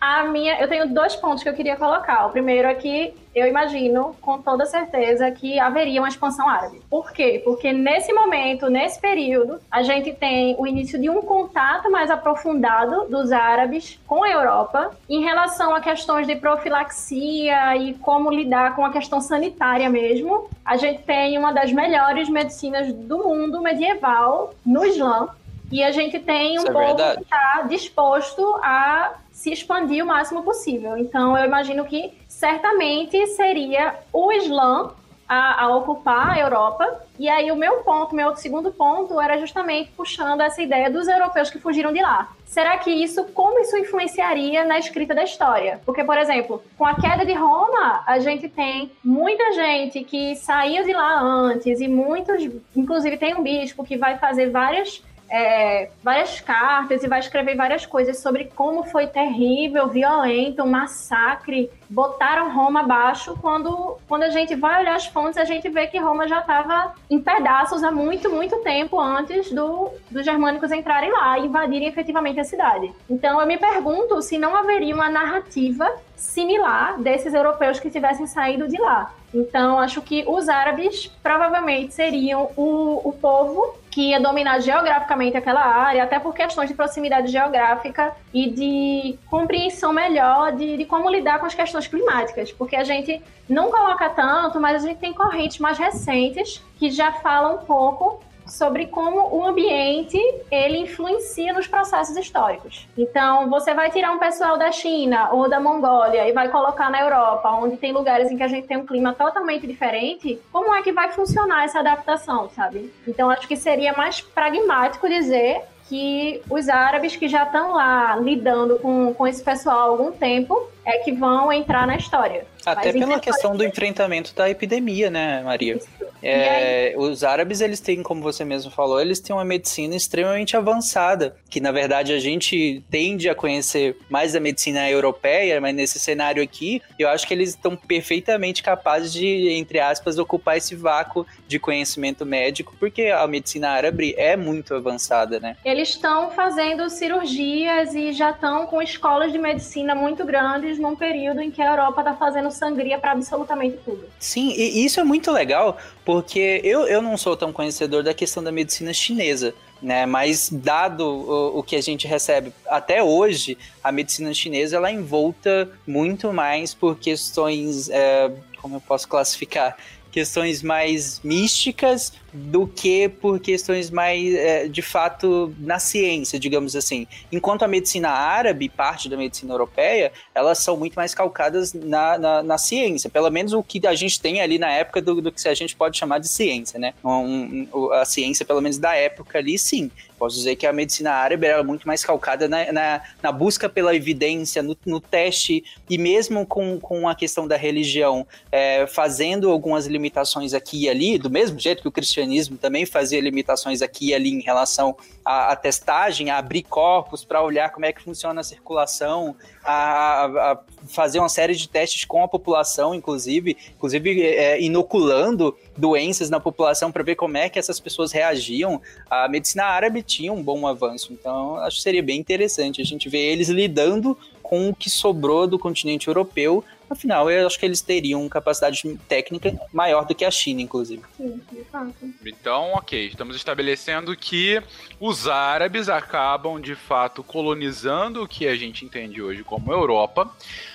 A minha, eu tenho dois pontos que eu queria colocar. O primeiro é que eu imagino com toda certeza que haveria uma expansão árabe. Por quê? Porque nesse momento, nesse período, a gente tem o início de um contato mais aprofundado dos árabes com a Europa em relação a questões de profilaxia e como lidar com a questão sanitária mesmo. A gente tem uma das melhores medicinas do mundo medieval no Islã. E a gente tem um
é
povo
verdade.
que está disposto a se expandir o máximo possível. Então, eu imagino que certamente seria o Islã a, a ocupar a Europa. E aí, o meu ponto, meu segundo ponto, era justamente puxando essa ideia dos europeus que fugiram de lá. Será que isso, como isso influenciaria na escrita da história? Porque, por exemplo, com a queda de Roma, a gente tem muita gente que saiu de lá antes e muitos, inclusive tem um bispo que vai fazer várias é, várias cartas e vai escrever várias coisas sobre como foi terrível, violento, um massacre. Botaram Roma abaixo. Quando, quando a gente vai olhar as fontes, a gente vê que Roma já estava em pedaços há muito, muito tempo antes do, dos germânicos entrarem lá e invadirem efetivamente a cidade. Então eu me pergunto se não haveria uma narrativa similar desses europeus que tivessem saído de lá. Então, acho que os árabes provavelmente seriam o, o povo que ia dominar geograficamente aquela área, até por questões de proximidade geográfica e de compreensão melhor de, de como lidar com as questões climáticas, porque a gente não coloca tanto, mas a gente tem correntes mais recentes que já falam um pouco sobre como o ambiente ele influencia nos processos históricos. Então, você vai tirar um pessoal da China ou da Mongólia e vai colocar na Europa, onde tem lugares em que a gente tem um clima totalmente diferente, como é que vai funcionar essa adaptação, sabe? Então, acho que seria mais pragmático dizer que os árabes que já estão lá lidando com, com esse pessoal há algum tempo é que vão entrar na história.
Até
Mas
pela questão do enfrentamento da epidemia, né, Maria? É, os árabes, eles têm, como você mesmo falou, eles têm uma medicina extremamente avançada, que na verdade a gente tende a conhecer mais da medicina europeia, mas nesse cenário aqui, eu acho que eles estão perfeitamente capazes de, entre aspas, ocupar esse vácuo de conhecimento médico, porque a medicina árabe é muito avançada, né?
Eles estão fazendo cirurgias e já estão com escolas de medicina muito grandes num período em que a Europa está fazendo sangria para absolutamente tudo.
Sim, e isso é muito legal, porque eu, eu não sou tão conhecedor da questão da medicina chinesa, né? Mas dado o, o que a gente recebe até hoje, a medicina chinesa ela envolta muito mais por questões, é, como eu posso classificar? Questões mais místicas, do que por questões mais, é, de fato, na ciência, digamos assim. Enquanto a medicina árabe, parte da medicina europeia, elas são muito mais calcadas na, na, na ciência, pelo menos o que a gente tem ali na época do, do que a gente pode chamar de ciência, né? Um, um, a ciência, pelo menos da época ali, sim. Posso dizer que a medicina árabe era muito mais calcada na, na, na busca pela evidência, no, no, teste, e mesmo com, com a questão da religião, é, fazendo algumas limitações aqui e ali, do mesmo jeito que o cristianismo também fazia limitações aqui e ali em relação à, à testagem, a abrir corpos para olhar como é que funciona a circulação, a, a, fazer uma série de testes com a população, inclusive, inclusive é, inoculando doenças na população para ver como é que essas pessoas reagiam. A medicina árabe tinha um bom avanço, então acho que seria bem interessante a gente ver eles lidando com o que sobrou do continente europeu. Afinal, eu acho que eles teriam capacidade técnica maior do que a China, inclusive.
Sim, de fato.
Então, ok, estamos estabelecendo que os árabes acabam de fato colonizando o que a gente entende hoje como Europa.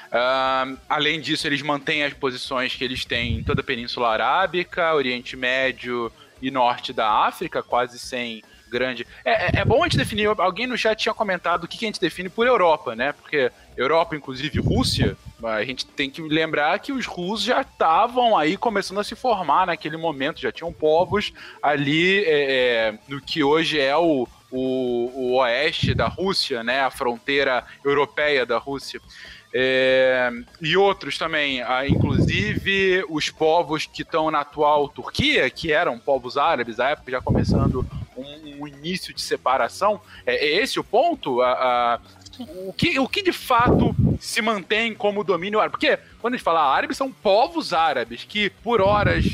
Uh, além disso, eles mantêm as posições que eles têm em toda a Península Arábica, Oriente Médio e Norte da África, quase sem grande. É, é, é, bom a gente definir. Alguém no chat tinha comentado o que, que a gente define por Europa, né? Porque Europa, inclusive Rússia, a gente tem que lembrar que os russos já estavam aí começando a se formar naquele momento, já tinham povos ali é, é no que hoje é o, o, o oeste da Rússia, né? A fronteira europeia da Rússia. É, e outros também, inclusive os povos que estão na atual Turquia, que eram povos árabes, à época já começando um, um início de separação. É, é esse o ponto? A, a, o, que, o que de fato se mantém como domínio árabe? Porque quando a gente fala árabe, são povos árabes que por horas,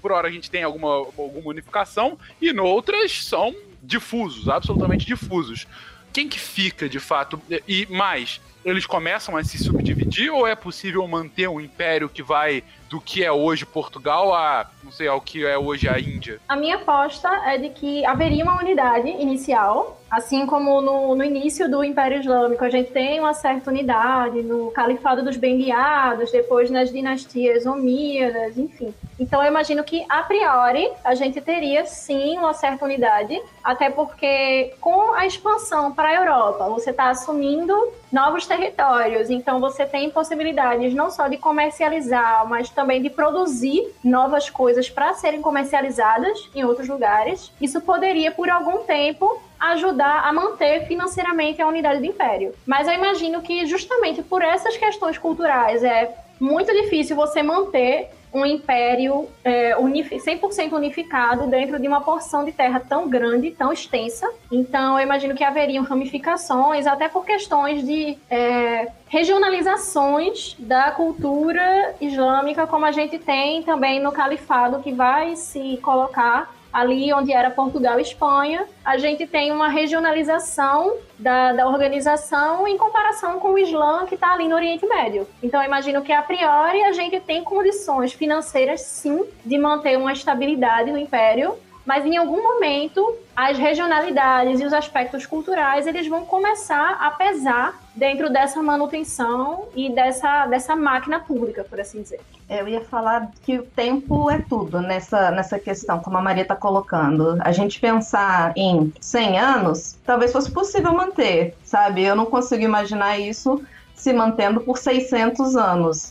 por hora a gente tem alguma, alguma unificação e noutras são difusos, absolutamente difusos. Quem que fica de fato? E mais, eles começam a se subdividir ou é possível manter um império que vai do que é hoje Portugal a, não sei, ao que é hoje a Índia?
A minha aposta é de que haveria uma unidade inicial, assim como no, no início do Império Islâmico a gente tem uma certa unidade no Califado dos Benguiados, depois nas dinastias Omíadas, enfim. Então eu imagino que a priori a gente teria sim uma certa unidade, até porque com a expansão para a Europa, você está assumindo novos territórios, então você tem possibilidades não só de comercializar, mas também de produzir novas coisas para serem comercializadas em outros lugares. Isso poderia, por algum tempo, ajudar a manter financeiramente a unidade do império. Mas eu imagino que justamente por essas questões culturais é muito difícil você manter um império é, 100% unificado dentro de uma porção de terra tão grande, tão extensa. Então, eu imagino que haveriam ramificações, até por questões de é, regionalizações da cultura islâmica, como a gente tem também no califado, que vai se colocar ali onde era Portugal e Espanha, a gente tem uma regionalização da, da organização em comparação com o Islã que está ali no Oriente Médio. Então, eu imagino que, a priori, a gente tem condições financeiras, sim, de manter uma estabilidade no Império, mas em algum momento as regionalidades e os aspectos culturais eles vão começar a pesar dentro dessa manutenção e dessa, dessa máquina pública, por assim dizer.
Eu ia falar que o tempo é tudo nessa, nessa questão, como a Maria está colocando. A gente pensar em 100 anos, talvez fosse possível manter, sabe? Eu não consigo imaginar isso se mantendo por 600 anos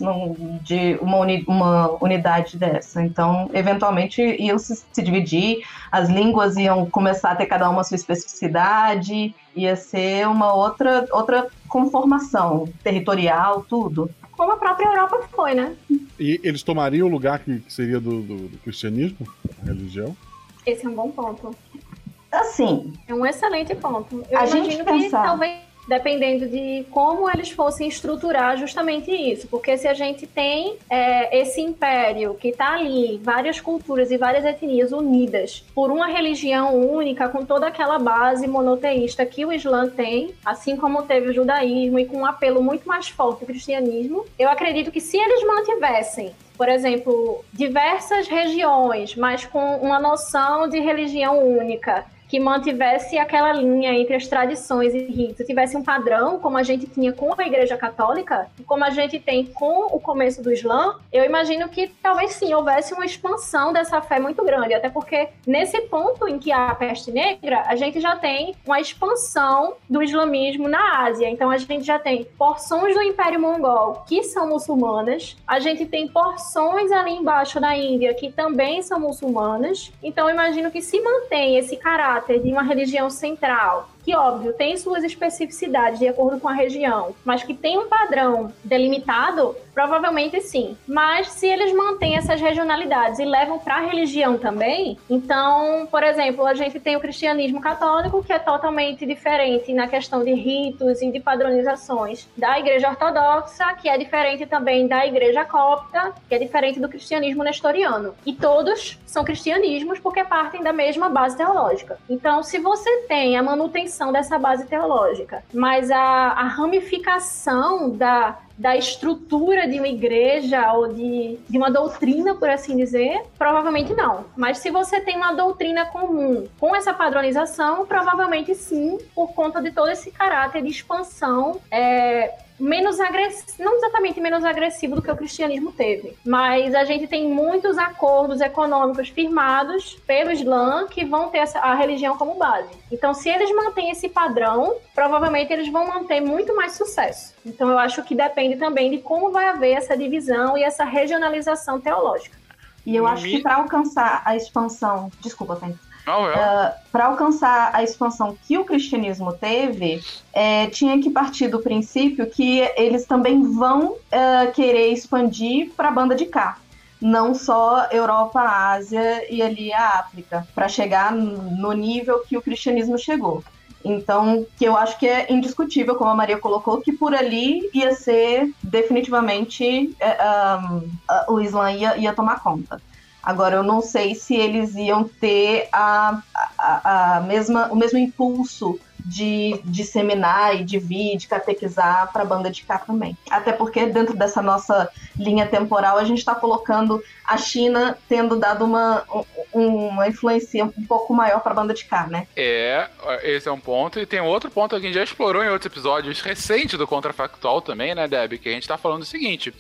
de uma, uni, uma, unidade dessa. Então, eventualmente, iam se, se, dividir, as línguas iam começar a ter cada uma a sua especificidade, ia ser uma outra, outra conformação territorial, tudo.
Como a própria Europa foi, né?
E eles tomariam o lugar que, que seria do, do, do cristianismo, a religião?
Esse é um bom ponto.
Assim.
É um excelente ponto. Eu
a
imagino
gente
que
pensar...
talvez dependendo de como eles fossem estruturar justamente isso. Porque se a gente tem é, esse império que está ali, várias culturas e várias etnias unidas por uma religião única, com toda aquela base monoteísta que o Islã tem, assim como teve o judaísmo e com um apelo muito mais forte do cristianismo, eu acredito que se eles mantivessem por exemplo, diversas regiões, mas com uma noção de religião única, que mantivesse aquela linha entre as tradições e ritos, tivesse um padrão, como a gente tinha com a Igreja Católica, como a gente tem com o começo do Islã, eu imagino que talvez sim houvesse uma expansão dessa fé muito grande, até porque nesse ponto em que há a peste negra, a gente já tem uma expansão do islamismo na Ásia. Então a gente já tem porções do Império Mongol que são muçulmanas, a gente tem porções ali embaixo na Índia que também são muçulmanas. Então eu imagino que se mantém esse caráter de uma religião central que, óbvio, tem suas especificidades de acordo com a região, mas que tem um padrão delimitado, provavelmente sim. Mas se eles mantêm essas regionalidades e levam para a religião também, então, por exemplo, a gente tem o cristianismo católico, que é totalmente diferente na questão de ritos e de padronizações da igreja ortodoxa, que é diferente também da igreja copta, que é diferente do cristianismo nestoriano. E todos são cristianismos porque partem da mesma base teológica. Então, se você tem a manutenção dessa base teológica, mas a, a ramificação da, da estrutura de uma igreja ou de, de uma doutrina, por assim dizer, provavelmente não. Mas se você tem uma doutrina comum com essa padronização, provavelmente sim, por conta de todo esse caráter de expansão é, menos agressivo, não exatamente menos agressivo do que o cristianismo teve, mas a gente tem muitos acordos econômicos firmados pelo Islã que vão ter essa, a religião como base. Então, se eles mantêm esse padrão, provavelmente eles vão manter muito mais sucesso. Então, eu acho que depende também de como vai haver essa divisão e essa regionalização teológica.
E eu acho que para alcançar a expansão, desculpa, Fênix,
Não, é.
Uh, para alcançar a expansão que o cristianismo teve, é, tinha que partir do princípio que eles também vão uh, querer expandir para a banda de cá. Não só Europa, Ásia e ali a África, para chegar no nível que o cristianismo chegou. Então, que eu acho que é indiscutível, como a Maria colocou, que por ali ia ser definitivamente é, um, uh, o Islã ia, ia tomar conta. Agora, eu não sei se eles iam ter a, a, a mesma, o mesmo impulso de disseminar e de vir, de catequizar para a banda de cá também. Até porque dentro dessa nossa linha temporal a gente está colocando a China tendo dado uma, um- uma influência um pouco maior para a banda de cá, né?
É, esse é um ponto. E tem outro ponto que a gente já explorou em outros episódios recentes do Contrafactual também, né, Deb? Que a gente tá falando o seguinte.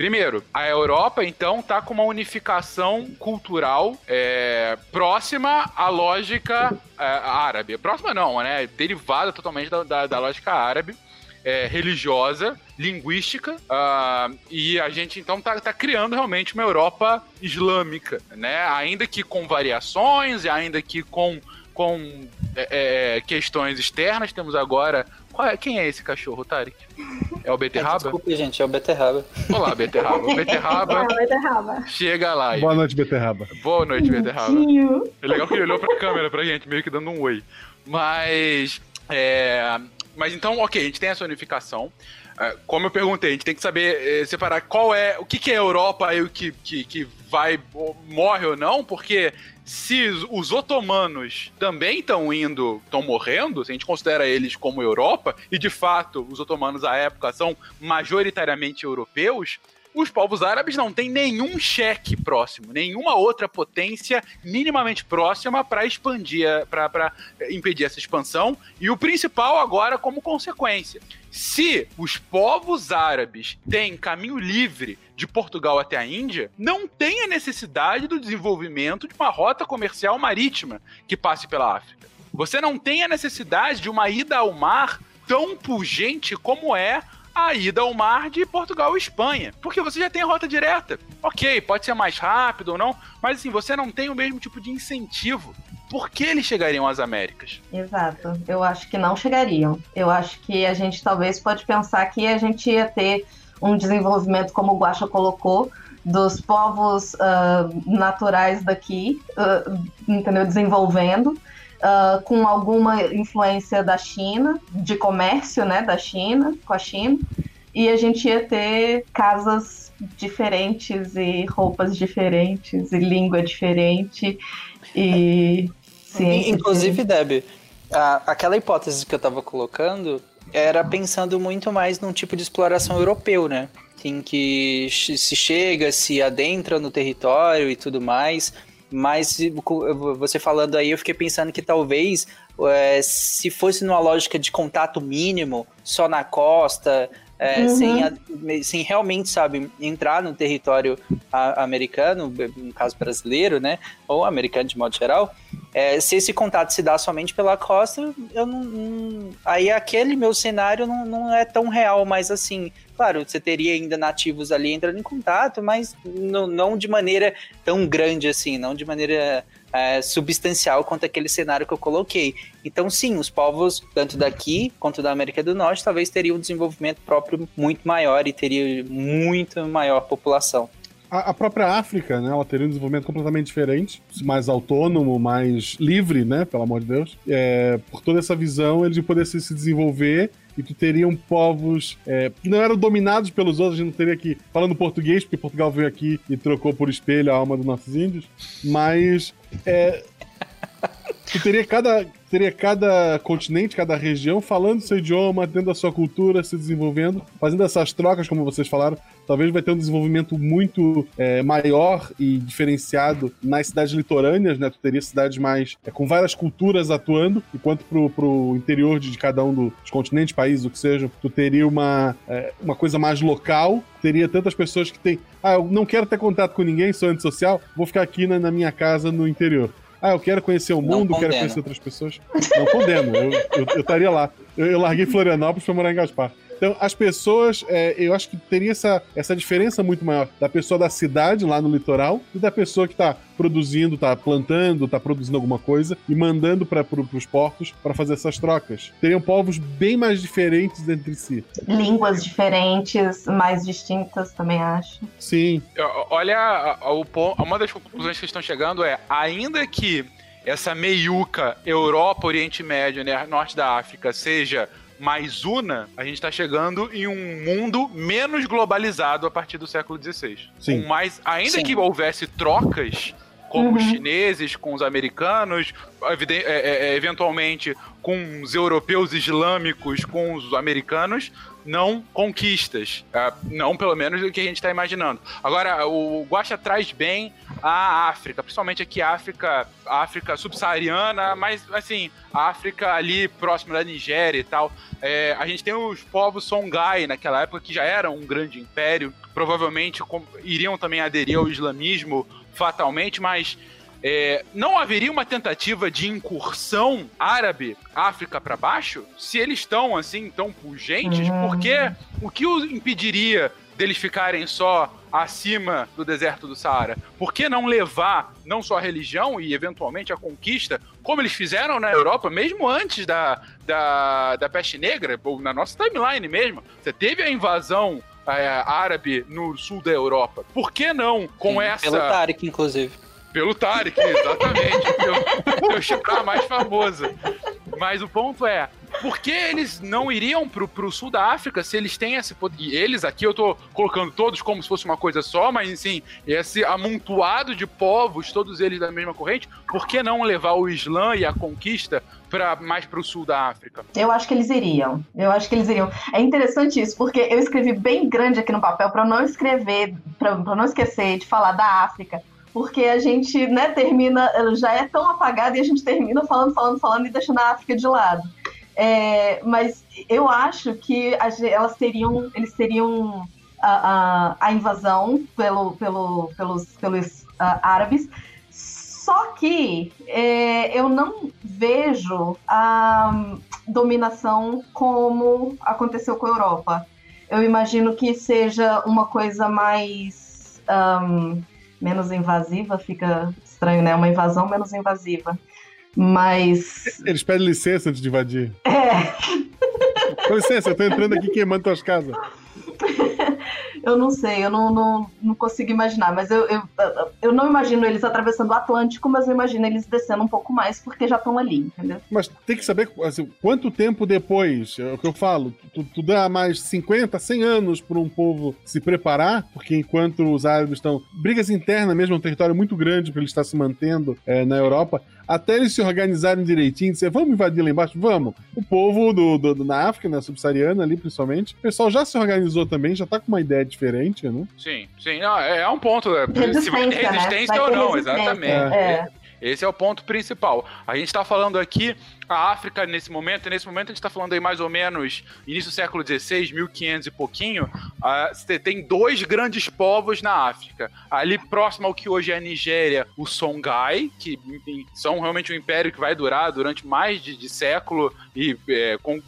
Primeiro, a Europa, então, tá com uma unificação cultural é, próxima à lógica é, árabe. Próxima não, né? Derivada totalmente da, da- da lógica árabe. é, religiosa, linguística, ah, e a gente então tá, tá criando realmente uma Europa islâmica, né? Ainda que com variações, ainda que com, com é, é, questões externas, temos agora. Qual é- quem é esse cachorro, Tarek? É o
É,
Beterraba?
desculpa, gente, é o Beterraba.
Olá, Beterraba. Beterraba
Ah, beterraba.
chega lá. e-
Boa noite, Beterraba.
Boa noite, Beterraba. É legal que ele olhou pra câmera pra gente, meio que dando um oi. Mas. É. Mas então, ok, a gente tem essa unificação. É, Como eu perguntei, a gente tem que saber é, separar qual é. O que, que é Europa e o que, que, que vai. morre ou não, porque se os- os otomanos também estão indo, estão morrendo, se a gente considera eles como Europa, e de fato os otomanos à época são majoritariamente europeus, os povos árabes não têm nenhum cheque próximo, nenhuma outra potência minimamente próxima para expandir, para impedir essa expansão. E o principal agora como consequência. Se os povos árabes têm caminho livre de Portugal até a Índia, não tem a necessidade do desenvolvimento de uma rota comercial marítima que passe pela África. Você não tem a necessidade de uma ida ao mar tão pungente como é a ida ao mar de Portugal e Espanha. Porque você já tem a rota direta. Ok, pode ser mais rápido ou não, mas assim, você não tem o mesmo tipo de incentivo. Por que eles chegariam às Américas?
Exato. Eu acho que não chegariam. Eu acho que a gente talvez pode pensar que a gente ia ter um desenvolvimento, como o Guaxa colocou, dos povos ah, naturais daqui, ah, entendeu? Desenvolvendo. Ah, com alguma influência da China, de comércio, né, da China, com a China, e a gente ia ter casas diferentes e roupas diferentes e língua diferente e ciência
Inclusive, Deb, aquela hipótese que eu tava colocando era pensando muito mais num tipo de exploração europeu, né? Em que se chega, se adentra no território e tudo mais. Mas você falando aí, eu fiquei pensando que talvez é, se fosse numa lógica de contato mínimo, só na costa, é, uhum. sem, sem realmente, sabe, entrar no território americano, no caso brasileiro, né, ou americano de modo geral, é, se esse contato se dá somente pela costa, eu não, não aí aquele meu cenário não, não é tão real, mas assim, claro, você teria ainda nativos ali entrando em contato, mas não, não de maneira tão grande assim, não de maneira é, substancial quanto aquele cenário que eu coloquei. Então, sim, os povos, tanto daqui quanto da América do Norte, talvez teriam um desenvolvimento próprio muito maior e teria muito maior população.
A, própria África, né, ela teria um desenvolvimento completamente diferente, mais autônomo, mais livre, né, pelo amor de Deus. É, por toda essa visão, eles poder se, se desenvolver e tu teriam povos é, que não eram dominados pelos outros, a gente não teria que falando português, porque Portugal veio aqui e trocou por espelho a alma dos nossos índios, mas é, tu teria cada, teria cada continente, cada região falando seu idioma, tendo a sua cultura, se desenvolvendo, fazendo essas trocas, como vocês falaram. Talvez vai ter um desenvolvimento muito é, maior e diferenciado nas cidades litorâneas, né? Tu teria cidades mais é, com várias culturas atuando, enquanto pro, pro interior de, de cada um dos continentes, países, o que seja, tu teria uma, é, uma coisa mais local, teria tantas pessoas que têm. Ah, eu não quero ter contato com ninguém, sou antissocial, vou ficar aqui na, na minha casa no interior. Ah, eu quero conhecer o mundo, quero conhecer outras pessoas. Não condeno, eu, eu, eu estaria lá. Eu, eu larguei Florianópolis para morar em Gaspar. Então, as pessoas, é, eu acho que teria essa, essa diferença muito maior da pessoa da cidade, lá no litoral, e da pessoa que está produzindo, está plantando, está produzindo alguma coisa e mandando para pro, os portos para fazer essas trocas. Teriam povos bem mais diferentes entre si.
Línguas diferentes, mais distintas, também acho.
Sim.
Olha, uma das conclusões que estão chegando é, ainda que essa meiuca Europa, Oriente Médio, né, Norte da África seja mais una, a gente está chegando em um mundo menos globalizado a partir do século XVI. Sim. Com mais, ainda Sim. que houvesse trocas com uhum. os chineses, com os americanos, é, é, é, eventualmente com os europeus islâmicos, com os americanos, não conquistas. É, não, pelo menos, do que a gente está imaginando. Agora, o Guaxa traz bem a África, principalmente aqui a África, a África subsaariana, mas, assim, a África ali próximo da Nigéria e tal. É, a gente tem os povos Songhai naquela época, que já eram um grande império, provavelmente iriam também aderir ao islamismo fatalmente, mas é, não haveria uma tentativa de incursão árabe África para baixo? Se eles estão assim tão pungentes, uhum. porque o que os impediria deles ficarem só acima do deserto do Saara? Por que não levar não só a religião e eventualmente a conquista, como eles fizeram na Europa, mesmo antes da, da, da peste negra, ou na nossa timeline mesmo? Você teve a invasão é, árabe no sul da Europa. Por que não com Sim, essa.
Pelo Tariq, inclusive.
Pelo Tarek, exatamente. o meu chipar mais famoso. Mas o ponto é, por que eles não iriam pro, pro sul da África se eles têm esse poder? E eles aqui eu tô colocando todos como se fosse uma coisa só, mas sim, esse amontoado de povos, todos eles da mesma corrente, por que não levar o Islã e a conquista para mais pro sul da África?
Eu acho que eles iriam. Eu acho que eles iriam. É interessante isso, porque eu escrevi bem grande aqui no papel para não escrever, para não esquecer de falar da África porque a gente né, termina, já é tão apagado e a gente termina falando, falando, falando e deixando a África de lado. É, mas eu acho que elas teriam, eles teriam a, a, a invasão pelo, pelo, pelos, pelos uh, árabes, só que é, eu não vejo a dominação como aconteceu com a Europa. Eu imagino que seja uma coisa mais um, menos invasiva, fica estranho, né? Uma invasão menos invasiva. Mas.
Eles pedem licença antes de invadir.
É.
Com licença, eu tô entrando aqui queimando tuas casas.
eu não sei, eu não, não, não consigo imaginar, mas eu, eu, eu não imagino eles atravessando o Atlântico, mas eu imagino eles descendo um pouco mais, porque já estão ali, entendeu?
Mas tem que saber assim, quanto tempo depois, é o que eu falo, tu, tu dá mais 50, 100 anos para um povo se preparar, porque enquanto os árabes estão. brigas internas mesmo, é um território muito grande para ele estar se mantendo é, na Europa até eles se organizarem direitinho, dizer, vamos invadir lá embaixo? Vamos. O povo do, do, do na África, na subsaariana ali, principalmente, o pessoal já se organizou também, já tá com uma ideia diferente, né?
Sim, sim. Não, é, é um ponto. É,
Resistência,
se-
né?
resistência
Vai
ou
ter
não,
resistência.
exatamente.
É.
Esse é o ponto principal. A gente está falando aqui, a África nesse momento, e nesse momento a gente está falando aí mais ou menos início do século XVI, 1500 e pouquinho, você tem dois grandes povos na África. Ali próximo ao que hoje é a Nigéria, o Songhai, que enfim, são realmente um império que vai durar durante mais de, de século e é, com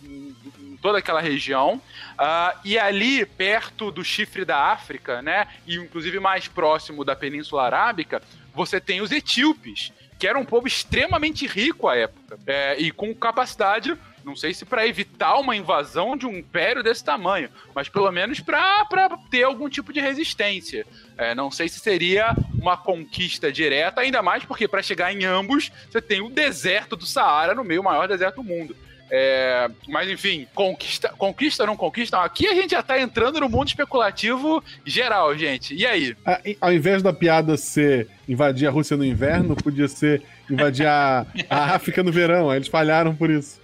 toda aquela região. Ah, e ali, perto do chifre da África, né, e inclusive mais próximo da Península Arábica, você tem os etíopes, que era um povo extremamente rico à época, é, e com capacidade, não sei se para evitar uma invasão de um império desse tamanho, mas pelo menos para ter algum tipo de resistência. É, não sei se seria uma conquista direta, ainda mais porque para chegar em ambos, você tem o deserto do Saara no meio, o maior deserto do mundo. É, mas enfim, conquista, conquista ou não conquista? Aqui a gente já tá entrando no mundo especulativo geral, gente. E aí?
E- Ao invés da piada ser invadir a Rússia no inverno, podia ser invadir a, a África no verão. Aí eles falharam por isso.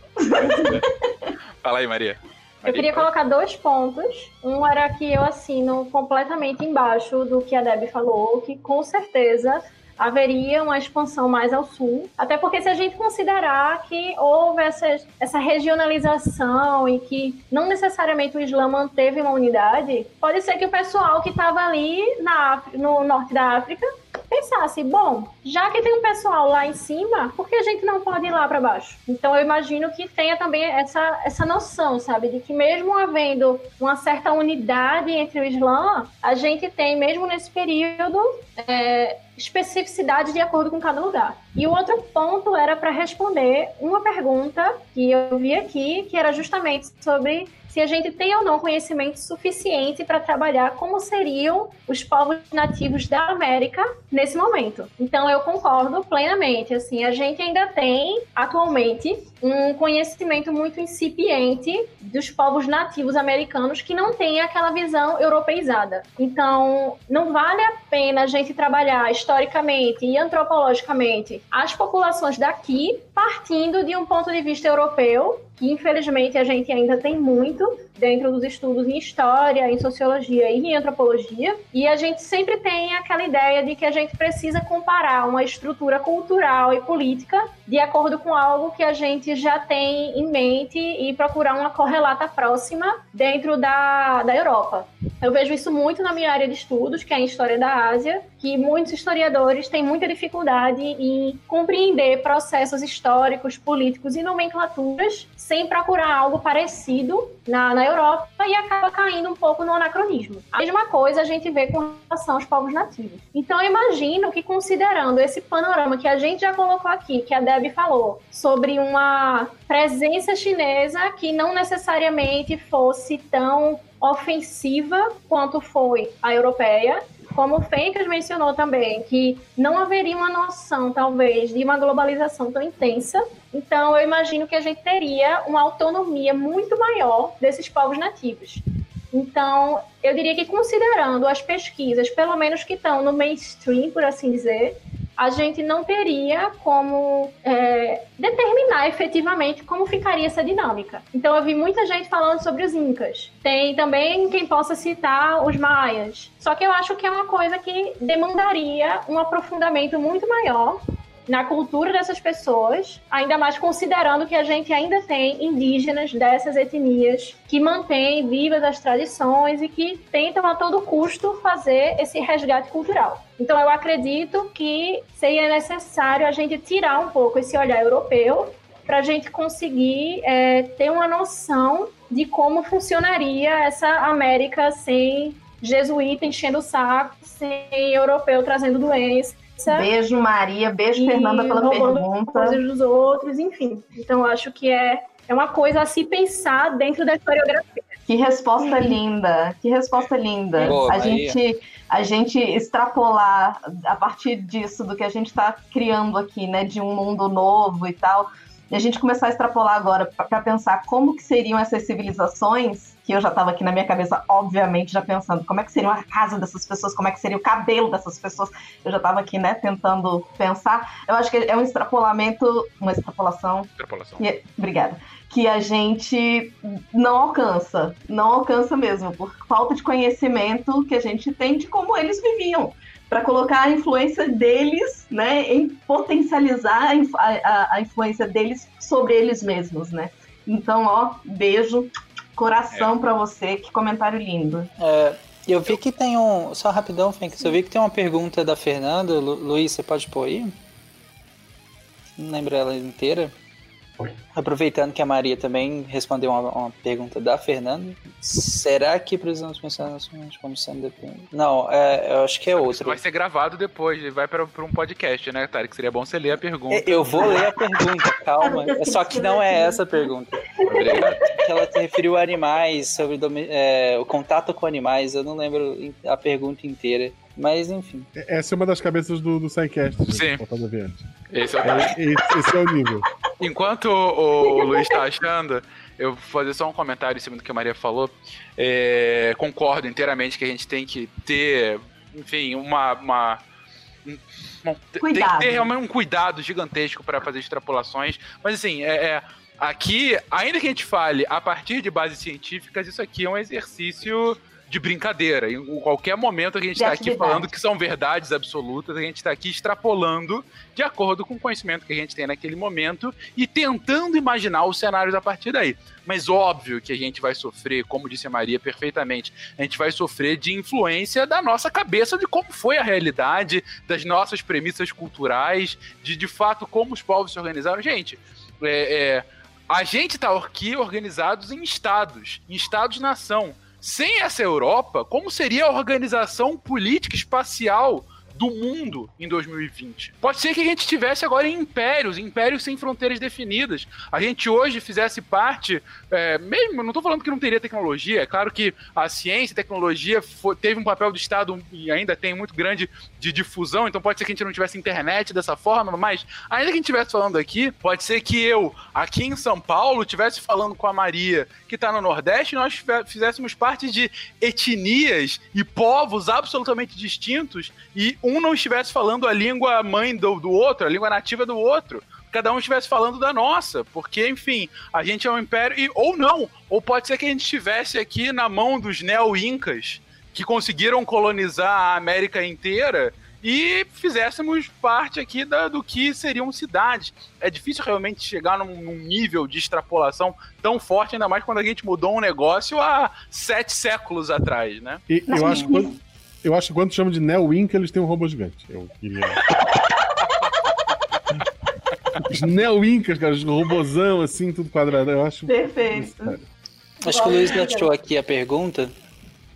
Fala aí, Maria.
Eu queria colocar dois pontos. Um era que eu assino completamente embaixo do que a Deb falou, que com certeza haveria uma expansão mais ao sul. Até porque se a gente considerar que houve essa, essa regionalização e que não necessariamente o Islã manteve uma unidade, pode ser que o pessoal que estava ali na, no norte da África pensasse, bom, já que tem um pessoal lá em cima, por que a gente não pode ir lá para baixo? Então eu imagino que tenha também essa, essa noção, sabe, de que mesmo havendo uma certa unidade entre o Islã, a gente tem, mesmo nesse período, é, especificidade de acordo com cada lugar. E o outro ponto era para responder uma pergunta que eu vi aqui, que era justamente sobre se a gente tem ou não conhecimento suficiente para trabalhar como seriam os povos nativos da América nesse momento. Então eu concordo plenamente, assim, a gente ainda tem atualmente um conhecimento muito incipiente dos povos nativos americanos que não tem aquela visão europeizada. Então, não vale a pena a gente trabalhar historicamente e antropologicamente as populações daqui partindo de um ponto de vista europeu, que infelizmente a gente ainda tem muito dentro dos estudos em história, em sociologia e em antropologia, e a gente sempre tem aquela ideia de que a gente precisa comparar uma estrutura cultural e política de acordo com algo que a gente já tem em mente e procurar uma correlata próxima dentro da, da Europa. Eu vejo isso muito na minha área de estudos, que é em História da Ásia, que muitos historiadores têm muita dificuldade em compreender processos históricos, políticos e nomenclaturas sem procurar algo parecido na, na Europa e acaba caindo um pouco no anacronismo. A mesma coisa a gente vê com relação aos povos nativos. Então eu imagino que considerando esse panorama que a gente já colocou aqui, que a Deb falou, sobre uma presença chinesa que não necessariamente fosse tão ofensiva quanto foi a europeia, como o Fencas mencionou também, que não haveria uma noção, talvez, de uma globalização tão intensa. Então, eu imagino que a gente teria uma autonomia muito maior desses povos nativos. Então, eu diria que considerando as pesquisas, pelo menos que estão no mainstream, por assim dizer, a gente não teria como é, determinar efetivamente como ficaria essa dinâmica. Então, eu vi muita gente falando sobre os Incas. Tem também quem possa citar os Maias. Só que eu acho que é uma coisa que demandaria um aprofundamento muito maior na cultura dessas pessoas, ainda mais considerando que a gente ainda tem indígenas dessas etnias que mantêm vivas as tradições e que tentam a todo custo fazer esse resgate cultural. Então eu acredito que seria necessário a gente tirar um pouco esse olhar europeu para a gente conseguir é, ter uma noção de como funcionaria essa América sem jesuíta enchendo o saco, sem europeu trazendo doença.
Beijo, Maria. Beijo,
E
Fernanda, pela pergunta.
coisas dos outros, enfim. Então, eu acho que é, é uma coisa a se pensar dentro da historiografia.
Que resposta linda, que resposta linda.
Boa,
a,
Maria.
gente, a gente extrapolar a partir disso, do que a gente está criando aqui, né, de um mundo novo e tal, e a gente começar a extrapolar agora para pensar como que seriam essas civilizações que eu já estava aqui na minha cabeça, obviamente, já pensando como é que seria a casa dessas pessoas, como é que seria o cabelo dessas pessoas. Eu já estava aqui, né, tentando pensar. Eu acho que é um extrapolamento, uma extrapolação.
Extrapolação.
Que, obrigada. Que a gente não alcança. Não alcança mesmo, por falta de conhecimento que a gente tem de como eles viviam para colocar a influência deles, né, em potencializar a, a, a, influência deles sobre eles mesmos, né? Então, ó, beijo, coração é. para você, que comentário lindo.
É, eu vi que tem um, só rapidão, Fênix, eu vi que tem uma pergunta da Fernanda, Lu, Luiz, você pode pôr aí? Não lembro ela inteira. Oi. Aproveitando que a Maria também respondeu uma, uma, pergunta da Fernanda, será que precisamos pensar nacionalmente como sendo dependente? Não, é, eu acho que é outro.
Vai ser gravado depois, vai para um podcast, né, Tarek? Seria bom você ler a pergunta.
É, eu vou ler a pergunta, calma. Só que não é essa a pergunta. Obrigado. Ela se referiu a animais, sobre é, o contato com animais, eu não lembro a pergunta inteira. Mas enfim.
Essa é uma das cabeças do, do SciCast.
Sim.
Esse é, o... É, esse, esse é o nível.
Enquanto o, o Luiz está achando, eu vou fazer só um comentário em cima do que a Maria falou. É, concordo inteiramente que a gente tem que ter, enfim, uma. uma um, tem que ter realmente um cuidado gigantesco para fazer extrapolações. Mas assim, é, é, aqui, ainda que a gente fale a partir de bases científicas, isso aqui é um exercício de brincadeira. Em qualquer momento a gente está aqui falando que são verdades absolutas, a gente está aqui extrapolando de acordo com o conhecimento que a gente tem naquele momento e tentando imaginar os cenários a partir daí. Mas óbvio que a gente vai sofrer, como disse a Maria perfeitamente, a gente vai sofrer de influência da nossa cabeça de como foi a realidade, das nossas premissas culturais, de de fato como os povos se organizaram. Gente, é, é, a gente está aqui organizados em estados, em estados-nação sem essa Europa, como seria a organização política espacial do mundo em 2020. Pode ser que a gente tivesse agora em impérios, impérios sem fronteiras definidas. A gente hoje fizesse parte, é, mesmo, não estou falando que não teria tecnologia, é claro que a ciência e tecnologia foi, teve um papel do Estado e ainda tem muito grande de difusão, então pode ser que a gente não tivesse internet dessa forma, mas ainda que a gente estivesse falando aqui, pode ser que eu, aqui em São Paulo, estivesse falando com a Maria, que está no Nordeste, e nós fizéssemos parte de etnias e povos absolutamente distintos e um não estivesse falando a língua mãe do, do outro, a língua nativa do outro. Cada um estivesse falando da nossa, porque, enfim, a gente é um império, e, ou não, ou pode ser que a gente estivesse aqui na mão dos neo-incas, que conseguiram colonizar a América inteira e fizéssemos parte aqui da, do que seriam cidades. É difícil realmente chegar num, num, nível de extrapolação tão forte, ainda mais quando a gente mudou um negócio há sete séculos atrás, né?
E, eu acho que eu acho que quando chama de Neo Wink, eles têm um robô gigante. Eu queria. Os Neo Incas, cara, os robôzão assim, tudo quadrado. Eu acho.
Perfeito.
acho que o Luiz deixou aqui a pergunta.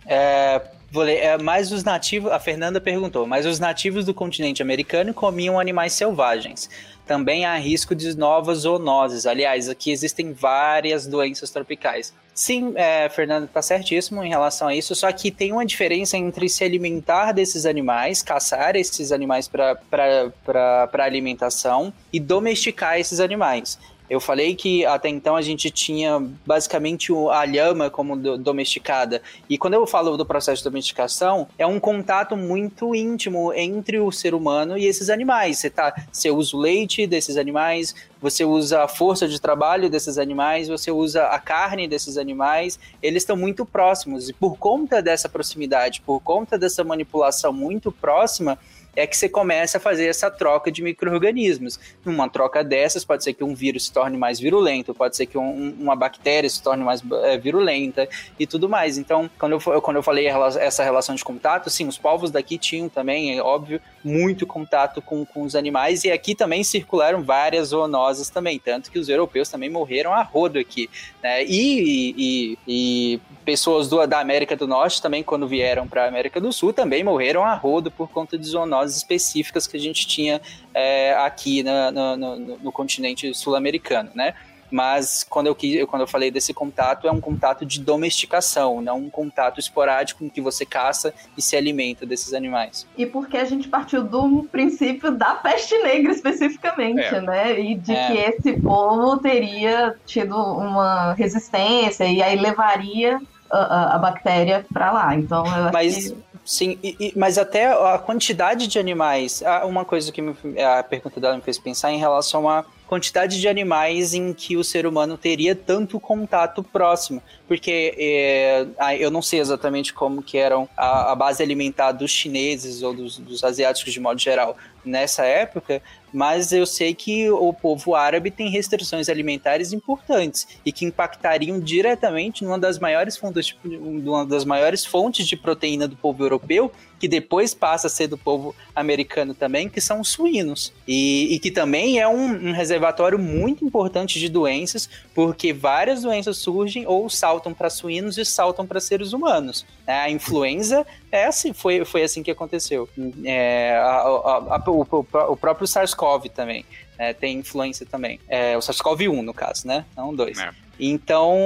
É, vou ler, é, mas os nativos. A Fernanda perguntou, mas os nativos do continente americano comiam animais selvagens também há risco de novas zoonoses. Aliás, aqui existem várias doenças tropicais. Sim, é, Fernando está certíssimo em relação a isso, só que tem uma diferença entre se alimentar desses animais, caçar esses animais para alimentação e domesticar esses animais. Eu falei que até então a gente tinha basicamente a lhama como domesticada. E quando eu falo do processo de domesticação, é um contato muito íntimo entre o ser humano e esses animais. Você, tá, você usa o leite desses animais, você usa a força de trabalho desses animais, você usa a carne desses animais, eles estão muito próximos. E por conta dessa proximidade, por conta dessa manipulação muito próxima, é que você começa a fazer essa troca de micro-organismos. Numa troca dessas, pode ser que um vírus se torne mais virulento, pode ser que um, uma bactéria se torne mais é, virulenta e tudo mais. Então, quando eu, quando eu falei essa relação de contato, sim, os povos daqui tinham também, é óbvio, muito contato com, com os animais, e aqui também circularam várias zoonoses também, tanto que os europeus também morreram a rodo aqui, né? E, e, e pessoas do, da América do Norte também, quando vieram para a América do Sul, também morreram a rodo por conta de zoonoses específicas que a gente tinha é, aqui na, no, no, no continente sul-americano, né? mas quando eu, quando eu falei desse contato, é um contato de domesticação, não um contato esporádico em que você caça e se alimenta desses animais.
E porque a gente partiu do princípio da peste negra especificamente, é. né? E de é. que esse povo teria tido uma resistência e aí levaria a, a, a bactéria para lá. Então, eu acho
Mas,
que...
sim, e- e- mas até a quantidade de animais. Uma coisa que me- a pergunta dela me fez pensar em relação à quantidade de animais em que o ser humano teria tanto contato próximo. Porque é, eu não sei exatamente como que eram a, a base alimentar dos chineses ou dos, dos asiáticos de modo geral nessa época, mas eu sei que o povo árabe tem restrições alimentares importantes e que impactariam diretamente numa das maiores fontes de, uma das maiores fontes de proteína do povo europeu, que depois passa a ser do povo americano também, que são os suínos. E, e que também é um, um reservatório muito importante de doenças, porque várias doenças surgem ou saltam para suínos e saltam para seres humanos. A influenza é assim, foi, foi assim que aconteceu. É, a- a- a- o, o- o próprio SARS-CoV também é, tem influência também. É, o SARS-CoV-1, no caso, né? Não dois.
É.
Então,